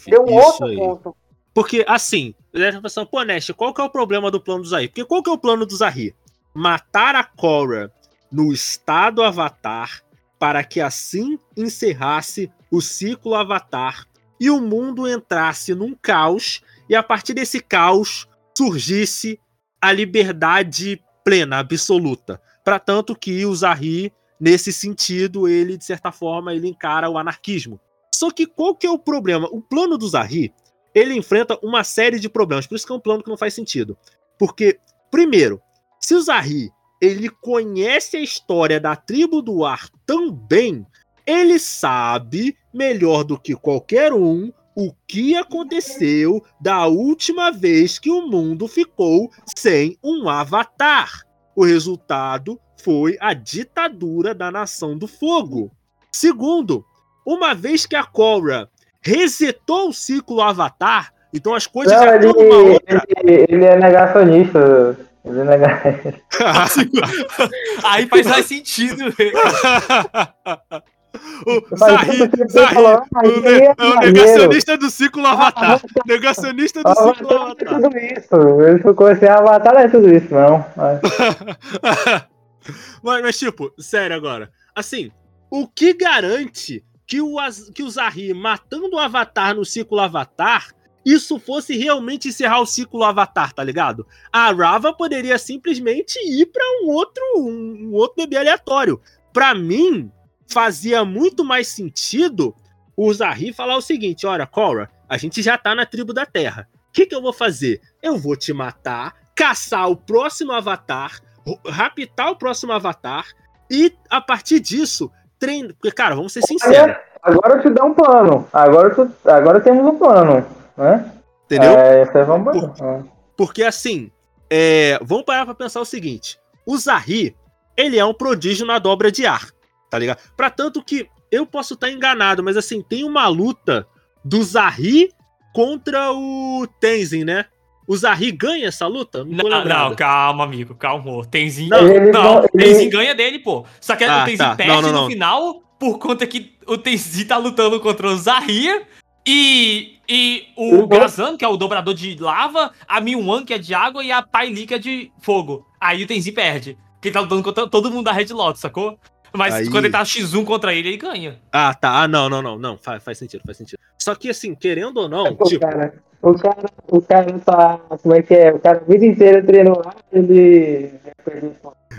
Deu um outro aí. ponto. Porque, assim, pensando, pô, Nest, qual que é o problema do plano do Zahir? Porque qual que é o plano do Zahir? Matar a Korra no estado Avatar para que assim encerrasse o ciclo Avatar e o mundo entrasse num caos e a partir desse caos surgisse a liberdade plena, absoluta. Para tanto que o Zahir, nesse sentido, ele, de certa forma, ele encara o anarquismo. Só que qual que é o problema? O plano do Zahir ele enfrenta uma série de problemas. Por isso que é um plano que não faz sentido. Porque, primeiro, se o Zahri ele conhece a história da tribo do ar tão bem, ele sabe melhor do que qualquer um o que aconteceu da última vez que o mundo ficou sem um avatar. O resultado foi a ditadura da Nação do Fogo. Segundo, uma vez que a Korra resetou o ciclo Avatar, então as coisas Não, já ele, estão numa outra. Ele, ele é negacionista. Ele é negacionista. *laughs* Aí faz mais sentido. *laughs* O o, ne o negacionista do ciclo Avatar. Negacionista do ciclo Avatar. É tudo isso. Eu ficou assim, Avatar não é tudo isso, não. mas, *laughs* mas, tipo, sério agora. Assim, o que garante que o, que o Zahri matando o Avatar no ciclo Avatar, isso fosse realmente encerrar o ciclo Avatar, tá ligado? A Rava poderia simplesmente ir para um outro um, um, outro bebê aleatório. Para mim, fazia muito mais sentido o Zahri falar o seguinte: olha, Korra, a gente já tá na tribo da Terra. O que, que eu vou fazer? Eu vou te matar, caçar o próximo Avatar, raptar o próximo Avatar, e a partir disso treino. Porque, cara, vamos ser sinceros. Agora eu te dou um plano. Agora, tu, agora temos um plano, né? Entendeu? É, vamos... Por, porque assim, é, vamos parar pra pensar o seguinte: o Zahri, ele é um prodígio na dobra de ar, tá ligado? Pra tanto que eu posso estar enganado, mas assim, tem uma luta do Zahri contra o Tenzin, né? O Zahri ganha essa luta? Não, não, lembrado. calma, amigo, calma. Tenzin. Não, Não, ele não- o Tenzin ele- ganha dele, pô. Só que Ah, o Tenzin tá. perde Não, não, no não. final por conta que o Tenzin tá lutando contra o Zahir e, e o Uhum. Gazan, que é o dobrador de lava, a Miwan, que é de água, e a Pai Li, que é de fogo. Aí o Tenzin perde. Porque ele tá lutando contra todo mundo da Red Lotus, sacou? Mas Aí- quando ele tá X1 contra ele, ele ganha. Ah, tá. Ah, não, não, não, não. Faz, faz sentido, faz sentido. Só que assim, querendo ou não, O tipo, cara, o cara, o cara tá. Como é que é? O cara a vida inteira treinou lá, ele.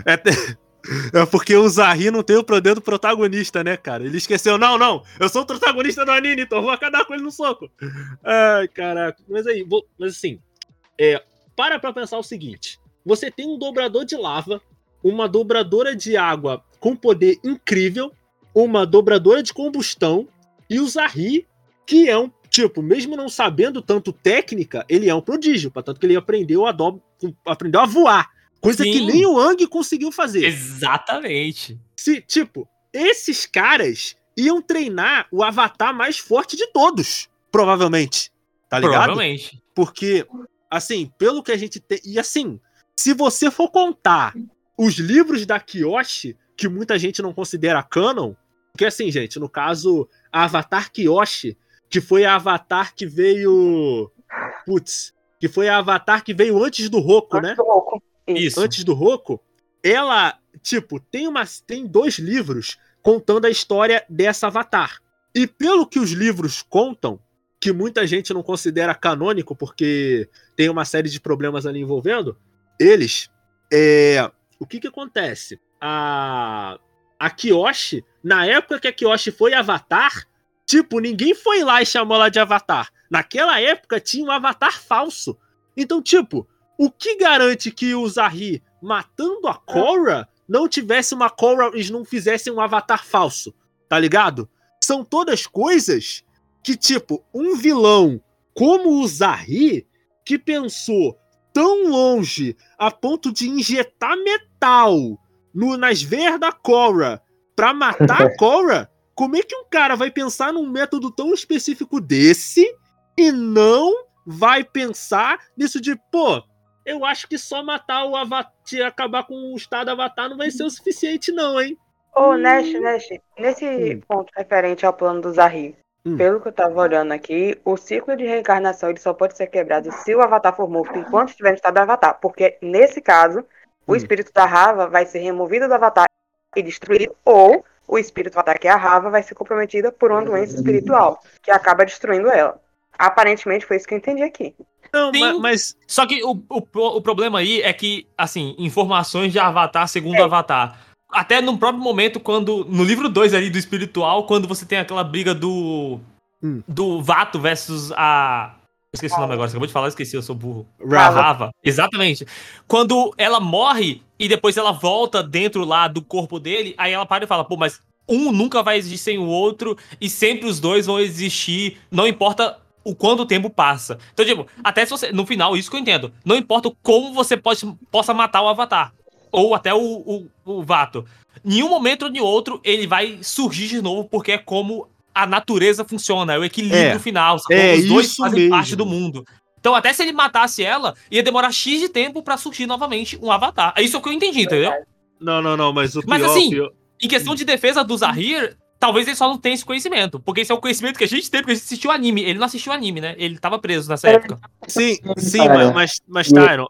é, *laughs* é porque o Zahri não tem o poder do protagonista, né, cara? Ele esqueceu, não, não, eu sou o protagonista do anime, então vou acabar com ele no soco. Ai, caraca. Mas aí, vou, mas assim, é, para pra pensar o seguinte: você tem um dobrador de lava, uma dobradora de água com poder incrível, uma dobradora de combustão e o Zahri, que é um tipo, mesmo não sabendo tanto técnica, ele é um prodígio, portanto que ele aprendeu a do... aprendeu a voar, coisa que Sim. nem o Ang conseguiu fazer. Exatamente. Se, tipo, esses caras iam treinar o avatar mais forte de todos, provavelmente. Tá ligado? Provavelmente. Porque, assim, pelo que a gente tem. E assim, se você for contar os livros da Kyoshi, que muita gente não considera canon, porque assim, gente, no caso, a Avatar Kyoshi, que foi a Avatar que veio. Putz, que foi a Avatar que veio antes do Roku, né? Louco. Isso. antes do Roku, ela, tipo, tem, uma, tem dois livros contando a história dessa Avatar. E pelo que os livros contam, que muita gente não considera canônico porque tem uma série de problemas ali envolvendo, eles, é, o que que acontece? A, a Kyoshi, na época que a Kyoshi foi Avatar, tipo, ninguém foi lá e chamou ela de Avatar. Naquela época tinha um Avatar falso. Então, tipo, o que garante que o Zahri, matando a Korra, não tivesse uma Korra e não fizessem um avatar falso? Tá ligado? São todas coisas que, tipo, um vilão como o Zahri, que pensou tão longe a ponto de injetar metal no, nas veias da Korra pra matar a *laughs* Korra, como é que um cara vai pensar num método tão específico desse e não vai pensar nisso de, pô, eu acho que só matar o Avatar, acabar com o estado Avatar não vai ser o suficiente, não, hein? Ô, Nash, Nash, nesse Hum. ponto referente ao plano do Zahri, Hum. pelo que eu tava olhando aqui, o ciclo de reencarnação ele só pode ser quebrado se o Avatar for morto enquanto estiver no estado Avatar. Porque, nesse caso, o Hum. espírito da Rava vai ser removido do Avatar e destruído, ou o espírito do Avatar, que é a Rava, vai ser comprometida por uma doença espiritual, que acaba destruindo ela. Aparentemente foi isso que eu entendi aqui. Não, Sim. ma- mas. Só que o, o, o problema aí é que, assim, informações de Avatar segundo Avatar. Até no próprio momento, quando. No livro 2 ali do espiritual, quando você tem aquela briga do. Hum. Do Vato versus a. Esqueci o nome agora, você acabou de falar, esqueci, eu sou burro. Rava. Rava. Exatamente. Quando ela morre e depois ela volta dentro lá do corpo dele, aí ela para e fala, pô, mas um nunca vai existir sem o outro e sempre os dois vão existir, não importa o quanto o tempo passa. Então, tipo, até se você. No final, isso que eu entendo. Não importa como você pode, possa matar o Avatar. Ou até o, o, o Vato. Em um momento ou em outro, ele vai surgir de novo, porque é como a natureza funciona, é o equilíbrio É. final. sacou? É Os dois isso fazem mesmo. parte do mundo. Então, até se ele matasse ela, ia demorar X de tempo pra surgir novamente um Avatar. É isso que eu entendi, entendeu? Não, não, não, mas o pior. Mas assim, pior- Em questão de defesa do Zahir, talvez ele só não tenha esse conhecimento. Porque esse é o conhecimento que a gente tem, porque a gente assistiu anime. Ele não assistiu anime, né? Ele tava preso nessa É. época. Sim, sim, mas, mas, mas Tyron.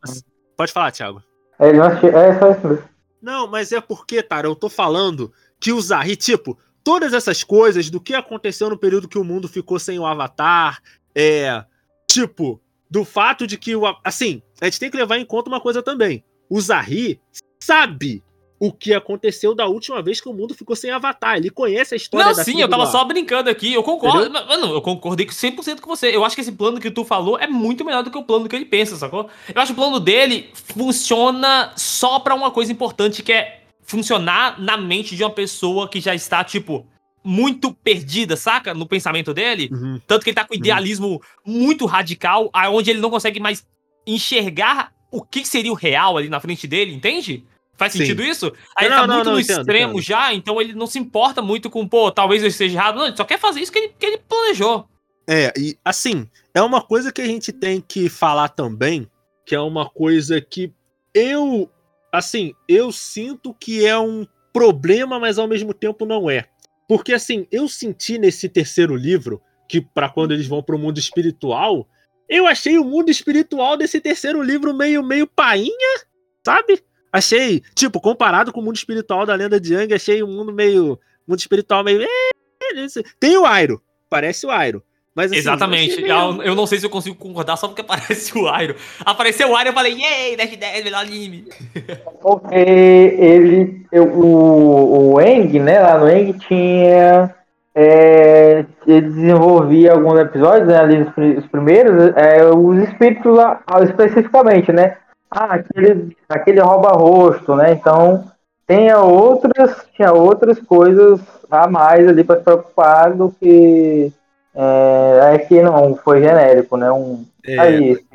Pode falar, Thiago. É, não é só isso mesmo. Não, mas é porque, Tyron, eu tô falando que o Zahri, tipo, todas essas coisas do que aconteceu no período que o mundo ficou sem o Avatar, é. Tipo, do fato de que o. Assim, a gente tem que levar em conta uma coisa também. O Zahri sabe o que aconteceu da última vez que o mundo ficou sem Avatar. Ele conhece a história Não, da sim, eu tava só brincando aqui. Eu concordo. Mano, eu concordei com 100% com você. Eu acho que esse plano que tu falou é muito melhor do que o plano que ele pensa, sacou? Eu acho que o plano dele funciona só pra uma coisa importante, que é funcionar na mente de uma pessoa que já está, tipo, muito perdida, saca? No pensamento dele. Uhum. Tanto que ele tá com idealismo muito radical, aonde ele não consegue mais enxergar o que seria o real ali na frente dele, entende? Faz Sim. sentido isso? Aí Não, ele tá não, muito não, no entendo, extremo entendo. já, então ele não se importa muito com, pô, talvez eu esteja errado. Não, ele só quer fazer isso que ele, que ele planejou. É, e assim, é uma coisa que a gente tem que falar também, que é uma coisa que eu, assim, eu sinto que é um problema, mas ao mesmo tempo não é. Porque assim, eu senti nesse terceiro livro que para quando eles vão pro mundo espiritual, eu achei o mundo espiritual desse terceiro livro meio meio painha, sabe? Achei, tipo, comparado com o mundo espiritual da lenda de Yang, achei o mundo meio mundo espiritual meio tem o Airo, parece o Airo. Mas, assim, Exatamente. Eu, eu, não sei se eu consigo concordar só porque aparece o Airo. Apareceu o Airo, eu falei, yay, 10 10, melhor anime. Porque ele, eu, o, o Eng, né, lá no Eng tinha é, ele desenvolvia alguns episódios, né, ali os, os primeiros, é, os espíritos lá, especificamente, né? Ah, aquele, aquele rouba-rosto, né? Então, tinha outras, tinha outras coisas a mais ali para se preocupar do que é, é que não foi genérico, né? Um, é, aí,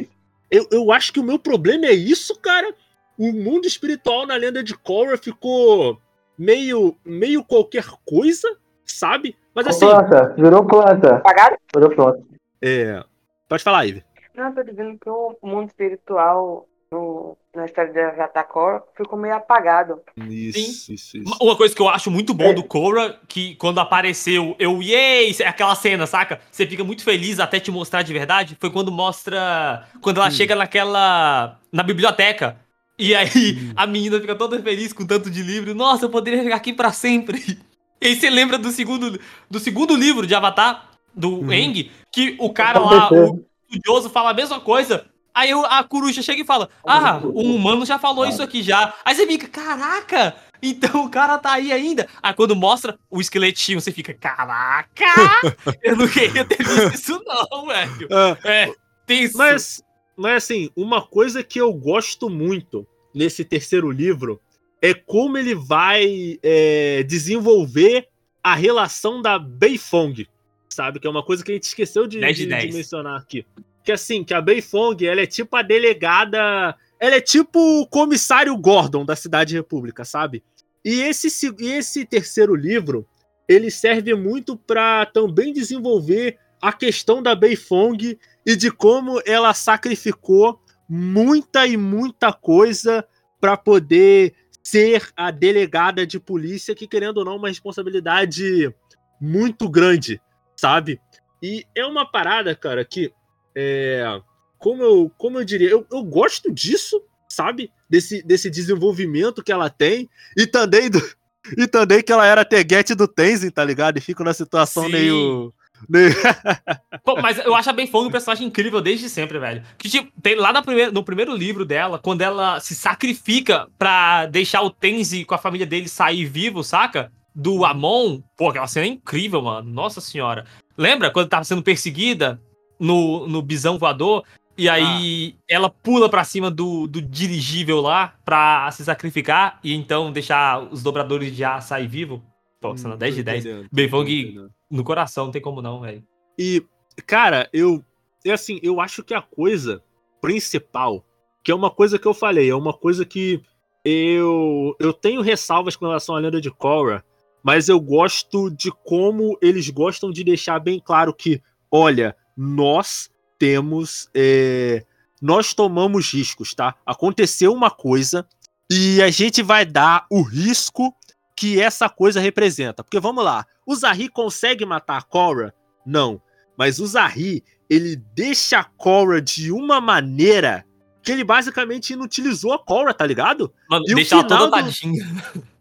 eu, eu acho que o meu problema é isso, cara. O mundo espiritual na lenda de Korra ficou meio, meio qualquer coisa, sabe? Mas assim. Planta, virou planta. Apagado? Virou planta. É. Pode falar, Ivy. Não, tô dizendo que o mundo espiritual no, na história de Avatar Korra ficou meio apagado. Isso, isso, isso. Uma coisa que eu acho muito bom é. do Korra, que quando apareceu, eu, yay, aquela cena, saca? Você fica muito feliz até te mostrar de verdade, foi quando mostra, quando ela hum. chega naquela, na biblioteca, e aí hum. a menina fica toda feliz com tanto de livro, nossa, eu poderia ficar aqui para sempre. *laughs* E aí você lembra do segundo, do segundo livro de Avatar, do uhum. Eng, que o cara lá, o estudioso, fala a mesma coisa. Aí a coruja chega e fala: Ah, o humano já falou isso aqui já. Aí você fica, caraca! Então o cara tá aí ainda. Aí quando mostra o esqueletinho, você fica, caraca! *laughs* eu não queria ter visto isso, não, velho. É, é tem isso. Mas, mas assim, uma coisa que eu gosto muito nesse terceiro livro é como ele vai é, desenvolver a relação da Beifong, sabe? Que é uma coisa que a gente esqueceu de, de, de mencionar aqui. Que assim, que a Beifong, ela é tipo a delegada. Ela é tipo o comissário Gordon da Cidade República, sabe? E esse, esse terceiro livro, ele serve muito para também desenvolver a questão da Beifong e de como ela sacrificou muita e muita coisa para poder ser a delegada de polícia, que querendo ou não, uma responsabilidade muito grande, sabe? E é uma parada, cara, que é, como eu, como eu diria, eu, eu gosto disso, sabe? Desse, desse desenvolvimento que ela tem e também do, e também que ela era teguete do Tenzin, tá ligado? E fica na situação Sim. meio *laughs* Pô, mas eu acho a Ben Fong um personagem incrível desde sempre, velho. Que tipo, tem lá no primeiro, no primeiro livro dela, quando ela se sacrifica pra deixar o Tenzi com a família dele sair vivo, saca? Do Amon. Pô, aquela cena é incrível, mano. Nossa senhora. Lembra quando tava sendo perseguida no, no bisão voador? E aí ah. ela pula pra cima do, do dirigível lá pra se sacrificar e então deixar os dobradores de ar sair vivo. Pô, cena hum, 10 de 10. Ben Fong no coração, não tem como não, velho. E, cara, eu. É assim, eu acho que a coisa principal, que é uma coisa que eu falei, é uma coisa que eu, eu tenho ressalvas com relação à lenda de Korra, mas eu gosto de como eles gostam de deixar bem claro que, olha, nós temos. É, nós tomamos riscos, tá? Aconteceu uma coisa e a gente vai dar o risco que essa coisa representa. Porque vamos lá, o Zahri consegue matar a Korra? Não. Mas o Zahri, ele deixa a Korra de uma maneira que ele basicamente inutilizou a Korra, tá ligado? Mano, e deixa ela toda do...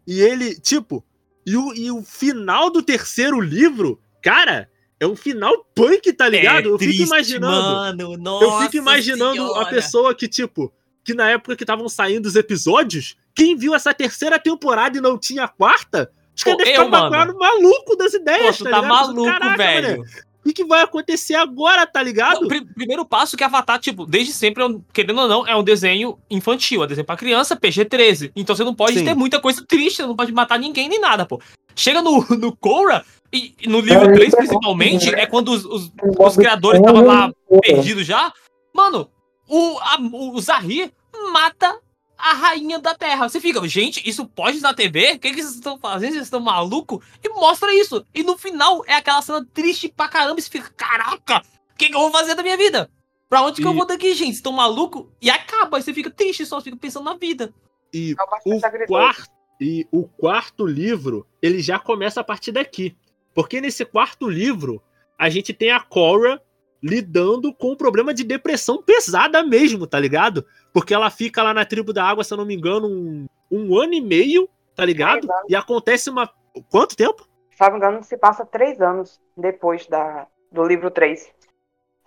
E ele, tipo, e o, e o final do terceiro livro, cara, é um final punk, tá ligado? É eu triste, fico imaginando. Mano, nossa eu fico imaginando senhora. a pessoa que, tipo, que na época que estavam saindo os episódios, quem viu essa terceira temporada e não tinha a quarta, acho que ia ficar maluco das ideias, Pô, tu tá, tá maluco, Caraca, velho. O que vai acontecer agora, tá ligado? Não, primeiro passo que Avatar, tipo, desde sempre, querendo ou não, é um desenho infantil, é um desenho pra criança, PG-13. Então você não pode Sim. ter muita coisa triste, você não pode matar ninguém nem nada, pô. Chega no, *laughs* no Korra, e, no livro 3, principalmente, é quando os, os, os criadores estavam lá perdidos já. Mano, o, a, o Zahir mata a rainha da Terra. Você fica, gente, isso pode na TV? O que, que vocês estão fazendo? Vocês estão malucos? E mostra isso. E no final é aquela cena triste pra caramba. E você fica, caraca, o que, que eu vou fazer da minha vida? Pra onde e... que eu vou daqui, gente? Vocês estão malucos? E acaba, aí você fica triste, só fica pensando na vida. E o, quarto, e o quarto livro, ele já começa a partir daqui. Porque nesse quarto livro, a gente tem a Cora lidando com um problema de depressão pesada mesmo, tá ligado? Porque ela fica lá na tribo da água, se eu não me engano, um, um ano e meio, tá ligado? E acontece uma. Quanto tempo? Se não me engano, se passa três anos depois da, do livro 3.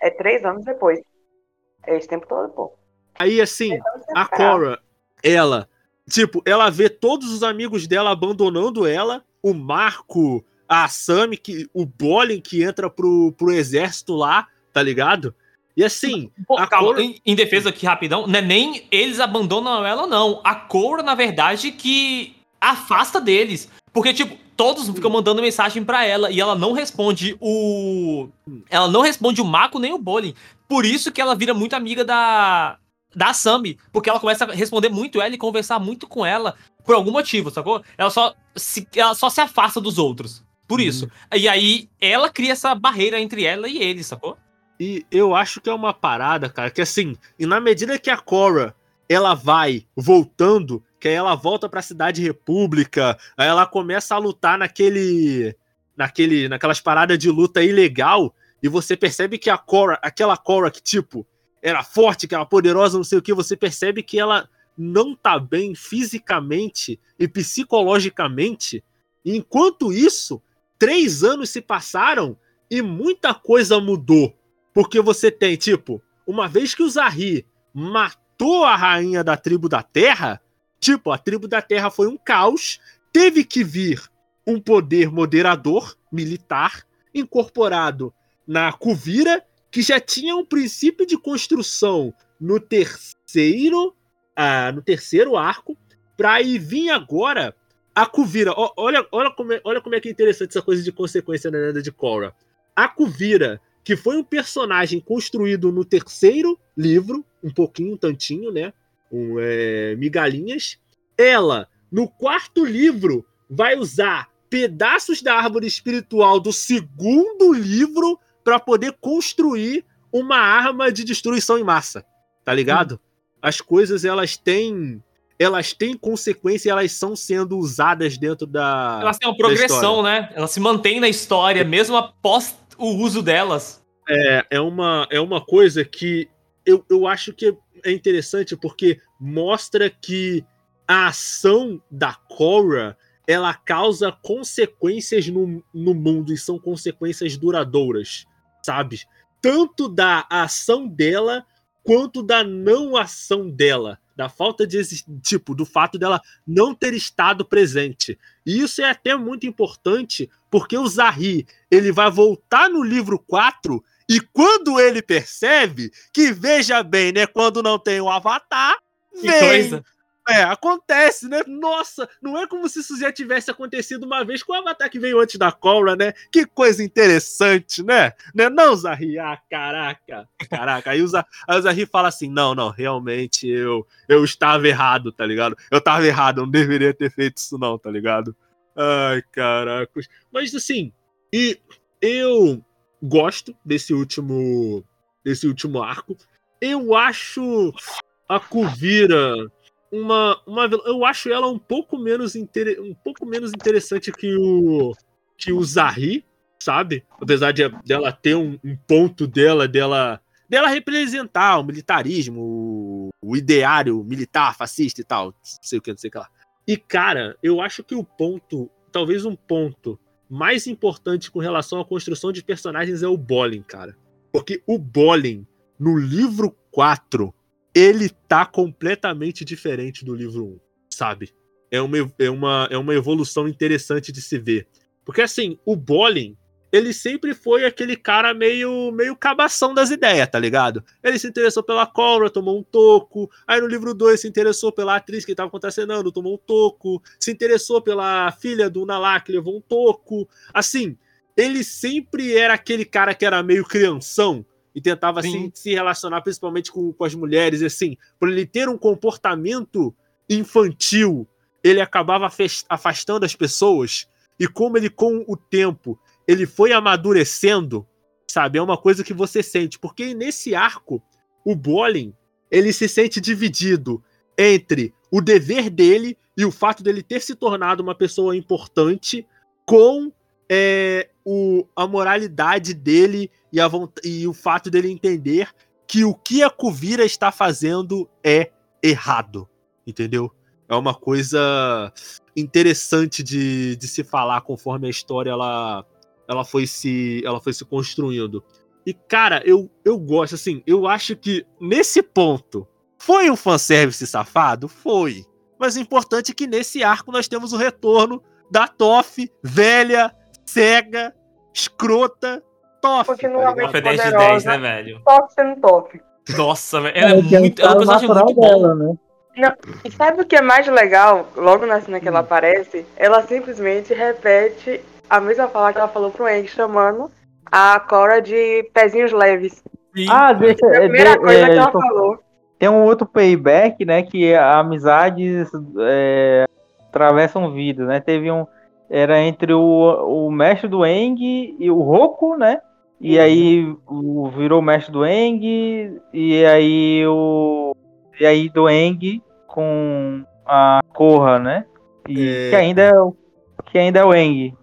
É três anos depois. É esse tempo todo, pô. Aí, assim, a Cora, ela, tipo, ela vê todos os amigos dela abandonando ela, o Marco, a Sami, que, o Bolin que entra pro, pro exército lá, tá ligado? E assim. Pô, calma, Cora... em, em, defesa aqui rapidão, não é nem eles abandonam ela, não. A Cora, na verdade, que afasta deles. Porque, tipo, todos ficam mandando mensagem para ela e ela não responde o. Ela não responde o Mako nem o Bolin. Por isso que ela vira muito amiga da. Da Sami. Porque ela começa a responder muito ela e conversar muito com ela. Por algum motivo, sacou? Ela só se, ela só se afasta dos outros. Por isso. E aí ela cria essa barreira entre ela e ele, sacou? E eu acho que é uma parada, cara, que assim, e na medida que a Cora ela vai voltando, que aí ela volta para a cidade República, aí ela começa a lutar naquele naquele naquelas paradas de luta ilegal e você percebe que a Cora, aquela Cora que tipo era forte, que era poderosa, não sei o que, você percebe que ela não tá bem fisicamente e psicologicamente. Enquanto isso, três anos se passaram e muita coisa mudou. Porque você tem, tipo, uma vez que o Zahri matou a rainha da tribo da Terra, tipo, a tribo da Terra foi um caos, teve que vir um poder moderador militar incorporado na Kuvira, que já tinha um princípio de construção no terceiro, ah, no terceiro arco, para aí vir agora a Kuvira. Olha, olha, como é, olha como é que é interessante essa coisa de consequência na lenda de Korra. A Kuvira que foi um personagem construído no terceiro livro, um pouquinho, um tantinho, né? Um, é, migalhinhas. Ela, no quarto livro, vai usar pedaços da árvore espiritual do segundo livro para poder construir uma arma de destruição em massa. Tá ligado? Hum. As coisas elas têm elas têm consequência e elas são sendo usadas dentro da. Elas têm uma progressão, né? Elas se mantêm na história, mesmo após o uso delas. É, é, uma, é uma coisa que eu, eu acho que é interessante porque mostra que a ação da Korra ela causa consequências no, no mundo e são consequências duradouras, sabe? Tanto da ação dela quanto da não ação dela, da falta de tipo, do fato dela não ter estado presente. E isso é até muito importante, porque o Zahri, ele vai voltar no livro 4 e quando ele percebe que, veja bem, né, quando não tem o avatar, que vem, coisa. É, acontece, né? Nossa, não é como se isso já tivesse acontecido uma vez com o Avatar que veio antes da Cobra, né? Que coisa interessante, né? né? Não, Zahri, ah, caraca, caraca. Aí o, Zahri, aí o fala assim: não, não, realmente eu, eu estava errado, tá ligado? Eu estava errado, eu não deveria ter feito isso, não, tá ligado? Ai, caracos. Mas assim, e eu gosto desse último, desse último arco. Eu acho a Kuvira uma, uma eu acho ela um pouco menos inter, um pouco menos interessante que o que o Zahri, sabe? Apesar de dela ter um, um, ponto dela dela dela representar o militarismo, o, o ideário militar fascista e tal, não sei o que, não sei o que lá. E cara, eu acho que o ponto, talvez um ponto mais importante com relação à construção de personagens é o Bolin, cara. Porque o Bolin, no livro 4, ele tá completamente diferente do livro 1, sabe? É uma, é uma, é uma evolução interessante de se ver. Porque assim, o Bolin, ele sempre foi aquele cara meio meio cabação das ideias, tá ligado? Ele se interessou pela cobra, tomou um toco. Aí no livro 2 se interessou pela atriz que tava contracenando, tomou um toco. Se interessou pela filha do Nalá, que levou um toco. Assim, ele sempre era aquele cara que era meio crianção, e tentava assim, se relacionar principalmente com, com as mulheres, assim, por ele ter um comportamento infantil ele acabava afastando as pessoas e como ele com o tempo ele foi amadurecendo, sabe? É uma coisa que você sente, porque nesse arco o Bolin ele se sente dividido entre o dever dele e o fato dele ter se tornado uma pessoa importante com é, o, a moralidade dele e, a, e o fato dele entender que o que a Kuvira está fazendo é errado, entendeu? É uma coisa interessante de, de se falar conforme a história ela, ela, foi se, ela foi se construindo. E, cara, eu, eu gosto, assim, eu acho que nesse ponto foi um fanservice safado? Foi. Mas o importante é que nesse arco nós temos o retorno da Toff, velha, cega, escrota, Toff. Continuamente tá 10 de 10, né, velho? Toff sendo Toff. Nossa, velho. Ela é, é muito. Ela é um personagem muito dela, né? Não, e sabe o que é mais legal? Logo na cena que ela hum. aparece, ela simplesmente repete a mesma fala que ela falou pro Eng, chamando a Cora de pezinhos leves. Sim. Ah, deixa, é a primeira de, coisa é, que ela tô... falou. Tem um outro payback, né? Que amizades é, atravessam vidas, né? Teve um. Era entre o, o mestre do Eng e o Roku, né? E uhum. aí o, virou mestre do Eng, e aí o. E aí do Eng com a Korra, né? E é... que ainda é o. Que ainda é o Eng.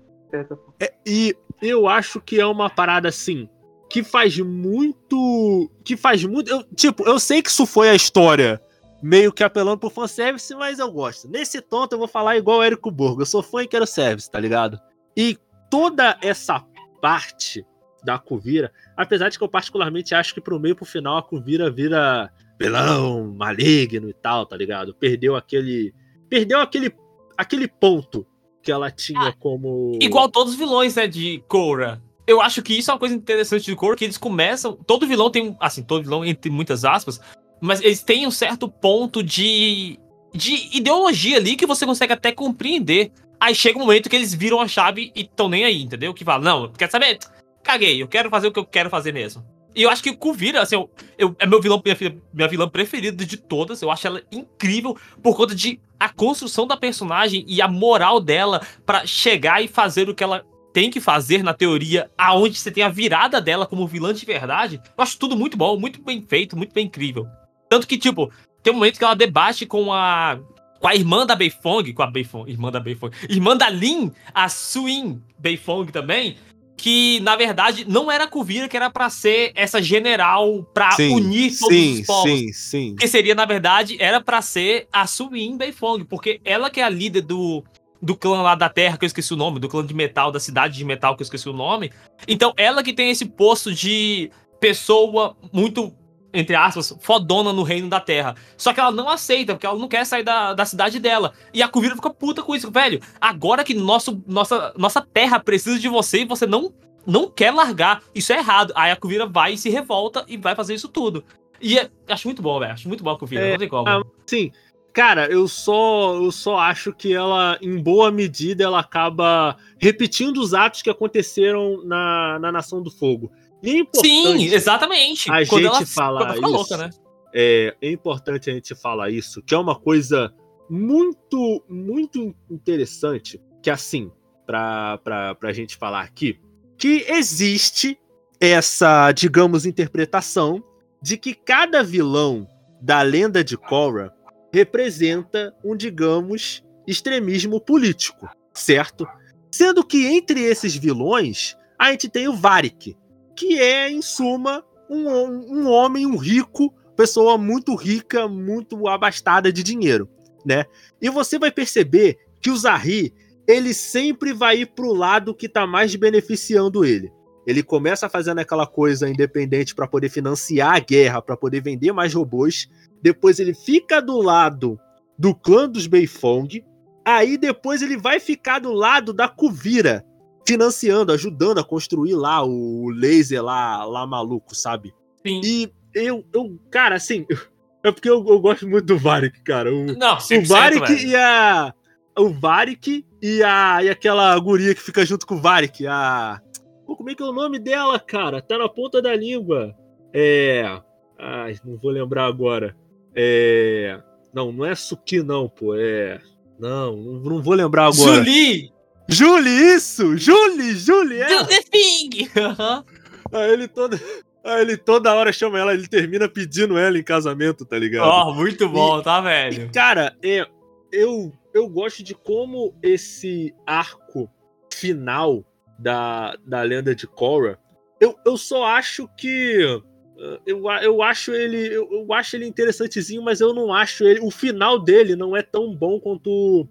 É, e eu acho que é uma parada assim que faz muito. Que faz muito. Eu, tipo, eu sei que isso foi a história meio que apelando pro fanservice, mas eu gosto. Nesse tonto eu vou falar igual o Érico Borgo. Eu sou fã e quero service, tá ligado? E toda essa parte da Kuvira, apesar de que eu particularmente acho que pro meio pro final a Kuvira vira pelão, maligno e tal, tá ligado? Perdeu aquele. Perdeu aquele, aquele ponto que ela tinha ah, como. Igual todos os vilões, né, de Korra. Eu acho que isso é uma coisa interessante de Korra, que eles começam. Todo vilão tem. Assim, todo vilão, entre muitas aspas, mas eles têm um certo ponto de. de ideologia ali que você consegue até compreender. Aí chega um momento que eles viram a chave e estão nem aí, entendeu? Que fala, não, quer saber? Caguei, eu quero fazer o que eu quero fazer mesmo. E eu acho que o Kuvira, assim, eu, eu, é meu vilão, minha, minha vilã preferida de todas. Eu acho ela incrível por conta de a construção da personagem e a moral dela para chegar e fazer o que ela tem que fazer na teoria, aonde você tem a virada dela como vilã de verdade. Eu acho tudo muito bom, muito bem feito, muito bem incrível. Tanto que, tipo, tem um momento que ela debate com a. Com a irmã da Beifong, com a Beifong, irmã da Beifong, irmã da Lin, a Suin Beifong também, que na verdade não era a Kuvira que era para ser essa general para unir todos sim, os povos. Sim, sim. Que seria na verdade era para ser a Suin Beifong, porque ela que é a líder do do clã lá da Terra, que eu esqueci o nome, do clã de metal, da cidade de metal, que eu esqueci o nome. Então, ela que tem esse posto de pessoa muito entre aspas, fodona no reino da Terra. Só que ela não aceita, porque ela não quer sair da, da cidade dela. E a Kuvira fica puta com isso, velho. Agora que nosso, nossa, nossa Terra precisa de você e você não, não quer largar, isso é errado. Aí a Kuvira vai e se revolta e vai fazer isso tudo. E é, acho muito bom, velho. Acho muito bom a Kuvira, é, não tem como. Ah, sim. Cara, eu só, eu só acho que ela, em boa medida, ela acaba repetindo os atos que aconteceram na, na Nação do Fogo. Sim, exatamente. A Quando gente ela, falar isso. Louca, né? é, é importante a gente falar isso, que é uma coisa muito, muito interessante, que assim, pra, pra, pra gente falar aqui, que existe essa, digamos, interpretação de que cada vilão da lenda de Korra representa um, digamos, extremismo político, certo? Sendo que entre esses vilões, a gente tem o Varik, que é, em suma, um, um homem, um rico, pessoa muito rica, muito abastada de dinheiro, né? E você vai perceber que o Zahri, ele sempre vai ir pro lado que tá mais beneficiando ele. Ele começa fazendo aquela coisa independente para poder financiar a guerra, para poder vender mais robôs. Depois ele fica do lado do clã dos Beifong. Aí depois ele vai ficar do lado da Kuvira, financiando, ajudando a construir lá o laser lá, lá maluco, sabe? Sim. E eu, eu cara, assim, *laughs* é porque eu, eu gosto muito do Varik, cara. O, Não, o Varik e a. O Varik e a. E aquela guria que fica junto com o Varik, a. Pô, como é que é o nome dela, cara? Tá na ponta da língua. É. Ai, não vou lembrar agora. É. Não, não é Suki, não, pô. É. Não, não vou lembrar agora. Julie! Julie, isso! Julie, Julie! É. Do the thing! Aí ele toda. Aí ele toda hora chama ela, ele termina pedindo ela em casamento, tá ligado? Ó, oh, muito bom, E- tá, velho? E, cara, é, eu, eu gosto de como esse arco final da, da lenda de Korra, eu, eu só acho que. uh, Eu, eu acho ele. Eu, eu acho ele interessantezinho, mas eu não acho ele. O final dele não é tão bom quanto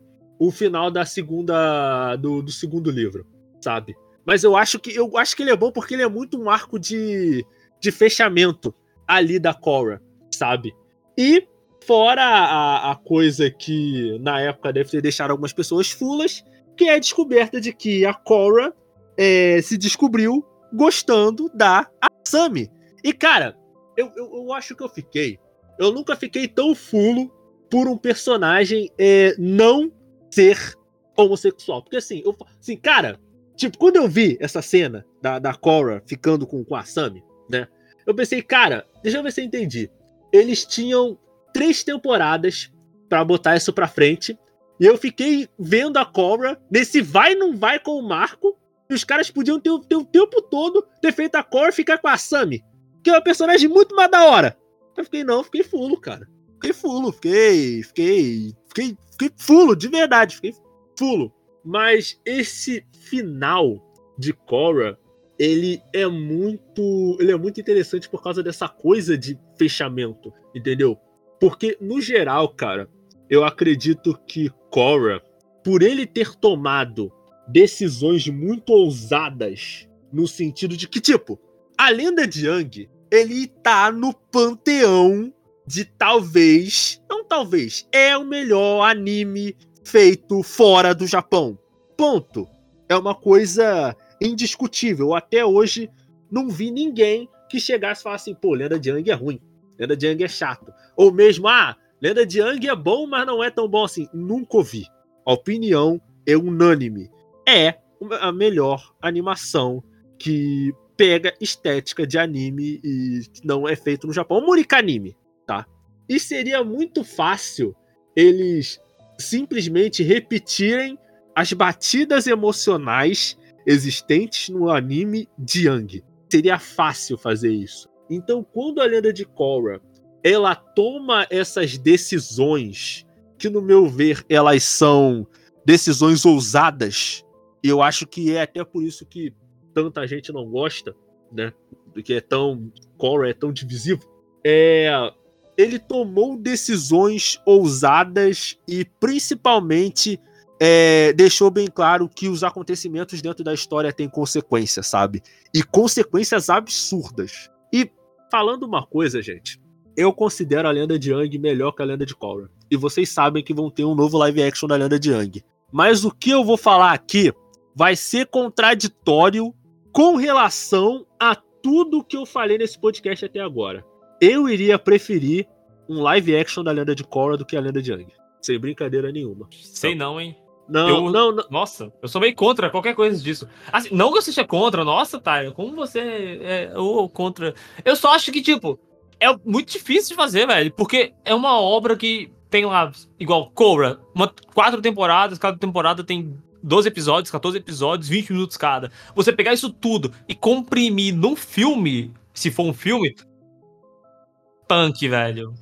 o, final da segunda. Do, do segundo livro, sabe? Mas eu acho que. Eu acho que ele é bom porque ele é muito um arco de, de fechamento ali da Korra, sabe? E Fora a, a coisa que na época deve ter deixado algumas pessoas fulas, que é a descoberta de que a Korra é, se descobriu gostando da Asami. E cara, eu, eu, eu acho que eu fiquei. Eu nunca fiquei tão fulo por um personagem é, não ser homossexual. Porque assim, eu, assim, cara, tipo, quando eu vi essa cena da, da Korra ficando com, com a Asami, né? Eu pensei, cara, deixa eu ver se eu entendi. Eles tinham três temporadas pra botar isso pra frente. E eu fiquei vendo a Cobra nesse vai não vai com o Marco. E os caras podiam ter, ter o tempo todo ter feito a Cobra ficar com a Sammy. Que é uma personagem muito mais da hora. Eu fiquei, não, fiquei fulo, cara. Fiquei fulo, fiquei. Fiquei. Fiquei, fiquei fulo, de verdade. Fiquei fulo. Mas esse final de Korra, ele é muito. Ele é muito interessante por causa dessa coisa de fechamento, entendeu? Porque, no geral, cara, eu acredito que Korra, por ele ter tomado decisões muito ousadas, no sentido de que, tipo, a lenda de Yang, ele tá no panteão de talvez, não talvez, é o melhor anime feito fora do Japão. Ponto. É uma coisa indiscutível. Até hoje não vi ninguém que chegasse e falasse assim, pô, Lenda de Yang é ruim. Lenda de Yang é chato. Ou mesmo, ah, Lenda de Yang é bom, mas não é tão bom assim. Nunca ouvi. A opinião é unânime. É a melhor animação que pega estética de anime e não é feito no Japão. Murika anime, tá? E seria muito fácil eles simplesmente repetirem as batidas emocionais existentes no anime de Yang. Seria fácil fazer isso. Então, quando a lenda de Korra ela toma essas decisões que, no meu ver, elas são decisões ousadas, e eu acho que é até por isso que tanta gente não gosta, né? Que é tão. Korra é tão divisivo. É. Ele tomou decisões ousadas e principalmente é, deixou bem claro que os acontecimentos dentro da história têm consequências, sabe? E consequências absurdas. E falando uma coisa, gente, eu considero a lenda de Yang melhor que a lenda de Korra. E vocês sabem que vão ter um novo live action da lenda de Yang. Mas o que eu vou falar aqui vai ser contraditório com relação a tudo que eu falei nesse podcast até agora. Eu iria preferir um live action da lenda de Korra do que a lenda de Yang. Sem brincadeira nenhuma. Sei não, hein? Não, Eu- não, não. Nossa, eu sou meio contra qualquer coisa disso. Assim, não que eu seja contra, nossa, Taio, como você é ou contra. Eu só acho que, tipo, é muito difícil de fazer, velho. Porque é uma obra que tem lá, igual Cobra, uma, quatro temporadas, cada temporada tem 12 episódios, 14 episódios, 20 minutos cada. Você pegar isso tudo e comprimir num filme, se for um filme. Punk, velho.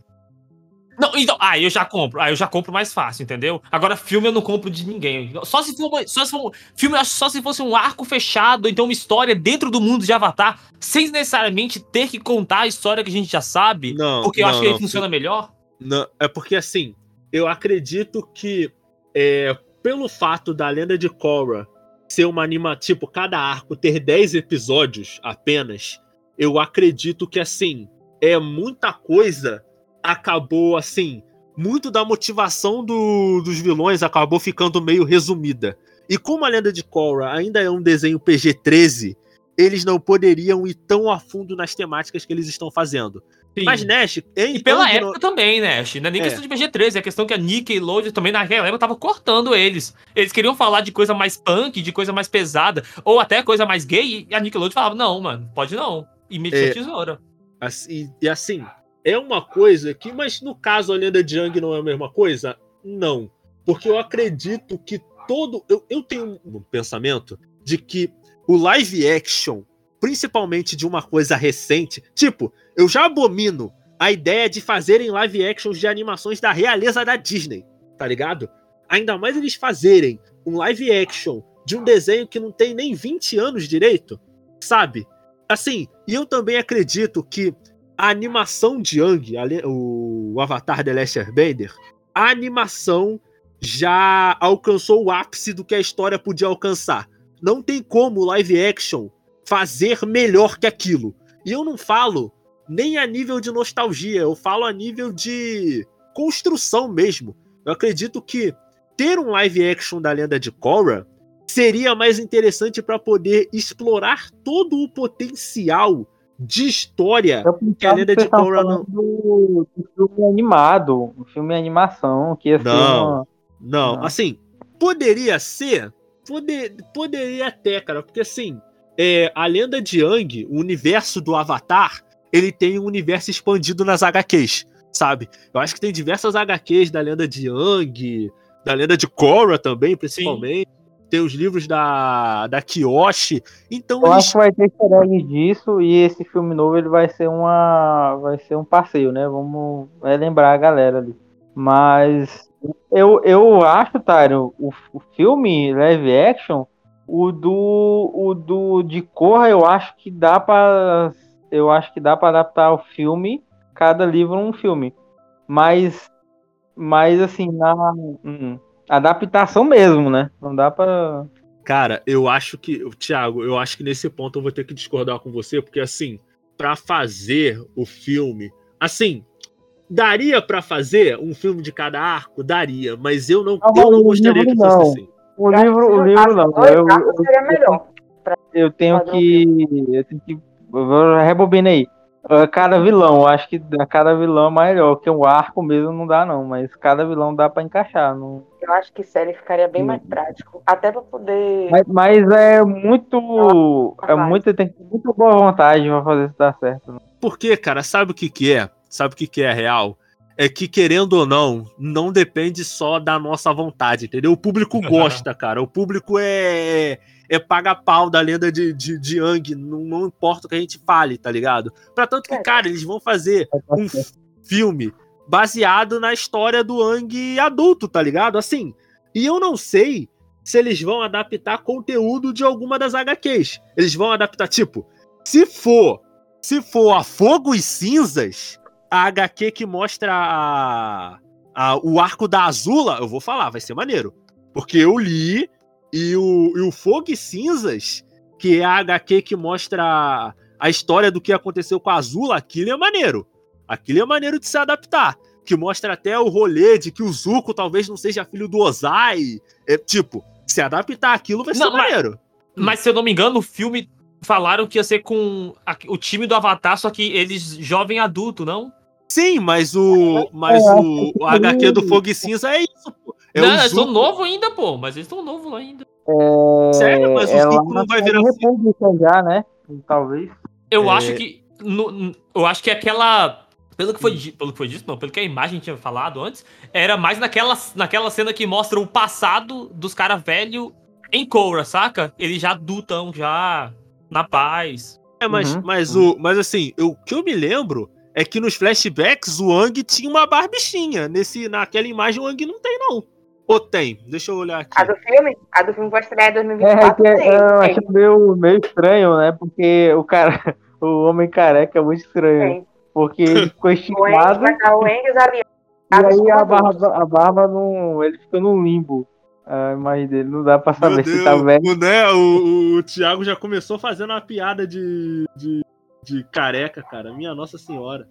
Não, então, ah, eu já compro. Ah, eu já compro mais fácil, entendeu? Agora, filme eu não compro de ninguém. Só se for, só se for filme, só se fosse um arco fechado, então uma história dentro do mundo de Avatar, sem necessariamente ter que contar a história que a gente já sabe, Não, porque eu não, acho que ele não. funciona melhor. Não, é porque assim, eu acredito que é, pelo fato da lenda de Korra ser uma anima, tipo, cada arco ter 10 episódios apenas, eu acredito que assim, é muita coisa acabou assim, muito da motivação do- dos vilões acabou ficando meio resumida. E como a lenda de Korra ainda é um desenho PG-13, eles não poderiam ir tão a fundo nas temáticas que eles estão fazendo. Sim. Mas Nash, em E pela época também, né? Ash? Não é nem É. questão de PG-13, é questão que a Nick e Load também naquela época tava cortando eles. Eles queriam falar de coisa mais punk, de coisa mais pesada, ou até coisa mais gay, e a Nickelodeon falava, não, mano, pode não. E metia É. tesoura. Assim, e assim, é uma coisa que, mas no caso a lenda de Yang não é a mesma coisa? Não. Porque eu acredito que todo. Eu, eu tenho um pensamento de que o live action, principalmente de uma coisa recente, tipo, eu já abomino a ideia de fazerem live actions de animações da realeza da Disney, tá ligado? Ainda mais eles fazerem um live action de um desenho que não tem nem 20 anos direito, sabe? Assim, e eu também acredito que a animação de Yang, o Avatar The Last Airbender, a animação já alcançou o ápice do que a história podia alcançar. Não tem como live action fazer melhor que aquilo. E eu não falo nem a nível de nostalgia, eu falo a nível de construção mesmo. Eu acredito que ter um live action da lenda de Korra seria mais interessante para poder explorar todo o potencial de história que a lenda de Korra não. Do, do filme animado, um filme animação, que ia não, uma... não, não, assim, poderia ser, poder, poderia até, cara, porque assim, é, a lenda de Yang, o universo do Avatar, ele tem um universo expandido nas HQs, sabe? Eu acho que tem diversas HQs da lenda de Yang, da lenda de Korra também, principalmente. Sim tem os livros da, da Kiyoshi. Então Eu eles... acho que vai ter easter disso e esse filme novo ele vai ser uma vai ser um passeio, né? Vamos vai lembrar a galera ali. Mas eu, eu acho, Tário, o, o filme live action, o do o do de Corra, eu acho que dá para eu acho que dá para adaptar o filme, cada livro um filme. Mas mas assim, na hum, adaptação mesmo, né? Não dá para Cara, eu acho que, Thiago, eu acho que nesse ponto eu vou ter que discordar com você, porque assim, para fazer o filme, assim, daria para fazer um filme de cada arco, daria, mas eu não, não eu não gostaria que fosse não. assim. O livro, o livro não. Eu, eu, seria melhor. Eu tenho que, eu tenho que, rebobina aí cada vilão, acho que cada vilão é melhor, porque o arco mesmo não dá não, mas cada vilão dá para encaixar. Não... Eu acho que série ficaria bem mais prático, até para poder. Mas, mas, é muito, é muito tem muita boa vontade para fazer isso dar certo. Né? Porque, cara, sabe o que que é? Sabe o que que é real? É que querendo ou não, não depende só da nossa vontade, entendeu? O público gosta, cara. O público é é paga pau da lenda de, de, de Yang, não, não importa o que a gente fale, tá ligado? Pra tanto que, é. cara, eles vão fazer um filme baseado na história do Ang adulto, tá ligado? Assim, e eu não sei se eles vão adaptar conteúdo de alguma das HQs. Eles vão adaptar, tipo, se for, se for a Fogo e Cinzas, a HQ que mostra a, a, o arco da Azula, eu vou falar, vai ser maneiro. Porque eu li e o, e o Fogo e Cinzas, que é a HQ que mostra a história do que aconteceu com a Azula, aquilo é maneiro. Aquilo é maneiro de se adaptar. Que mostra até o rolê de que o Zuko talvez não seja filho do Ozai. É, tipo, se adaptar aquilo vai ser não, maneiro. Mas, mas, se eu não me engano, o filme falaram que ia ser com a, o time do Avatar, só que eles jovem adulto, não? Sim, mas o. Mas o, o HQ do Fogo e Cinza é isso. É não, eles estão novos ainda, pô. Mas eles estão novos ainda. É... Sério? Mas o Zuko não vai virar assim. já, né? Talvez. Eu é... acho que. No, eu acho que aquela. Pelo que, foi, pelo que foi dito, não, pelo que a imagem tinha falado antes, era mais naquela, naquela cena que mostra o passado dos caras velhos em Korra, saca? Eles já adultam, já na paz. É, mas, uhum. mas, o, mas assim, o que eu me lembro é que nos flashbacks o Ang tinha uma barbichinha. Nesse, naquela imagem o Ang não tem, não. Ou tem? Deixa eu olhar aqui. A do filme? A do filme vai estrear em 2024. É, é, tem, eu acho meio, meio estranho, né? Porque o cara, *laughs* o homem careca é muito estranho. Tem. Porque ele *laughs* ficou esticado. o. E aí a barba, a barba não. Ele fica no limbo. A imagem dele não dá pra saber se tá velho. Né, o, o Thiago já começou fazendo uma piada de, de, de careca, cara. Minha Nossa Senhora.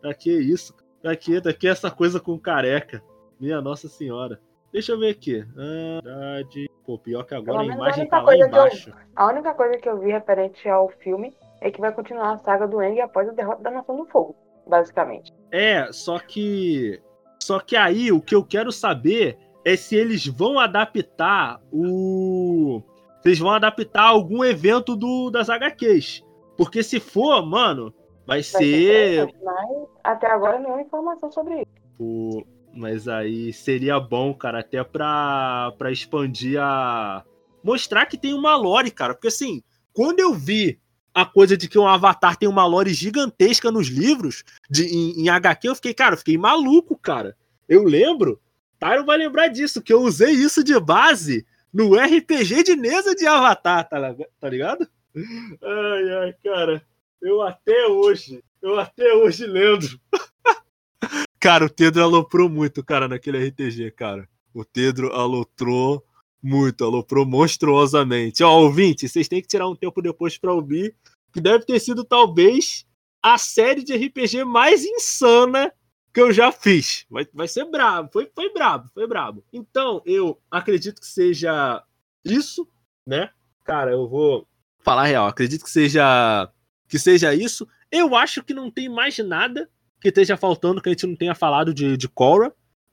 Pra que isso? Pra que, pra que essa coisa com careca? Minha Nossa Senhora. Deixa eu ver aqui. Verdade. Pô, pior que agora a imagem tá lá embaixo. Eu, a única coisa que eu vi referente ao filme é que vai continuar a saga do Eng após a derrota da Nação do Fogo, basicamente. É, só que. Só que aí o que eu quero saber é se eles vão adaptar o. Se eles vão adaptar algum evento do, das HQs. Porque se for, mano, Vai ser. Mas até agora nenhuma informação sobre isso. O... Mas aí seria bom, cara, até pra, pra expandir a. Mostrar que tem uma lore, cara. Porque assim, quando eu vi a coisa de que um avatar tem uma lore gigantesca nos livros, de, em, em HQ, eu fiquei, cara, eu fiquei maluco, cara. Eu lembro, Tyron vai lembrar disso, que eu usei isso de base no RPG de mesa de Avatar, tá, tá ligado? Ai, ai, cara. Eu até hoje, eu até hoje lembro. *laughs* cara, o Tedro aloprou muito, cara, naquele RPG, cara. O Tedro aloprou muito, aloprou monstruosamente. Ó, ouvinte, vocês têm que tirar um tempo depois para ouvir, que deve ter sido talvez a série de RPG mais insana que eu já fiz. Vai, vai ser brabo, foi, foi brabo, foi brabo. Então, eu acredito que seja isso, né? Cara, eu vou falar real, acredito que seja que seja isso. Eu acho que não tem mais nada que esteja faltando que a gente não tenha falado de, de.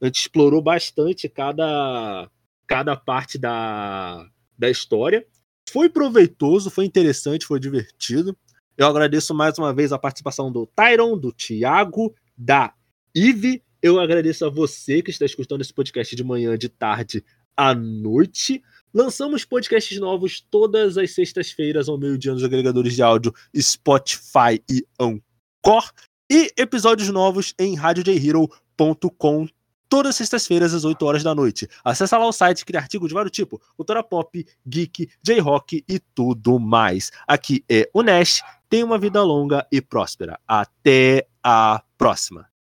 A gente explorou bastante cada cada parte da, da história. Foi proveitoso, foi interessante, foi divertido. Eu agradeço mais uma vez a participação do Tyron, do Thiago, da Ive. Eu agradeço a você que está escutando esse podcast de manhã, de tarde, à noite. Lançamos podcasts novos todas as sextas-feiras ao meio-dia nos agregadores de áudio Spotify e Anchor. E episódios novos em radiojhero.com todas as sextas-feiras às 8 horas da noite. Acesse lá o site, cria artigos de vários tipos, cultura pop, geek, J-rock e tudo mais. Aqui é o Nash, tenha uma vida longa e próspera. Até a próxima.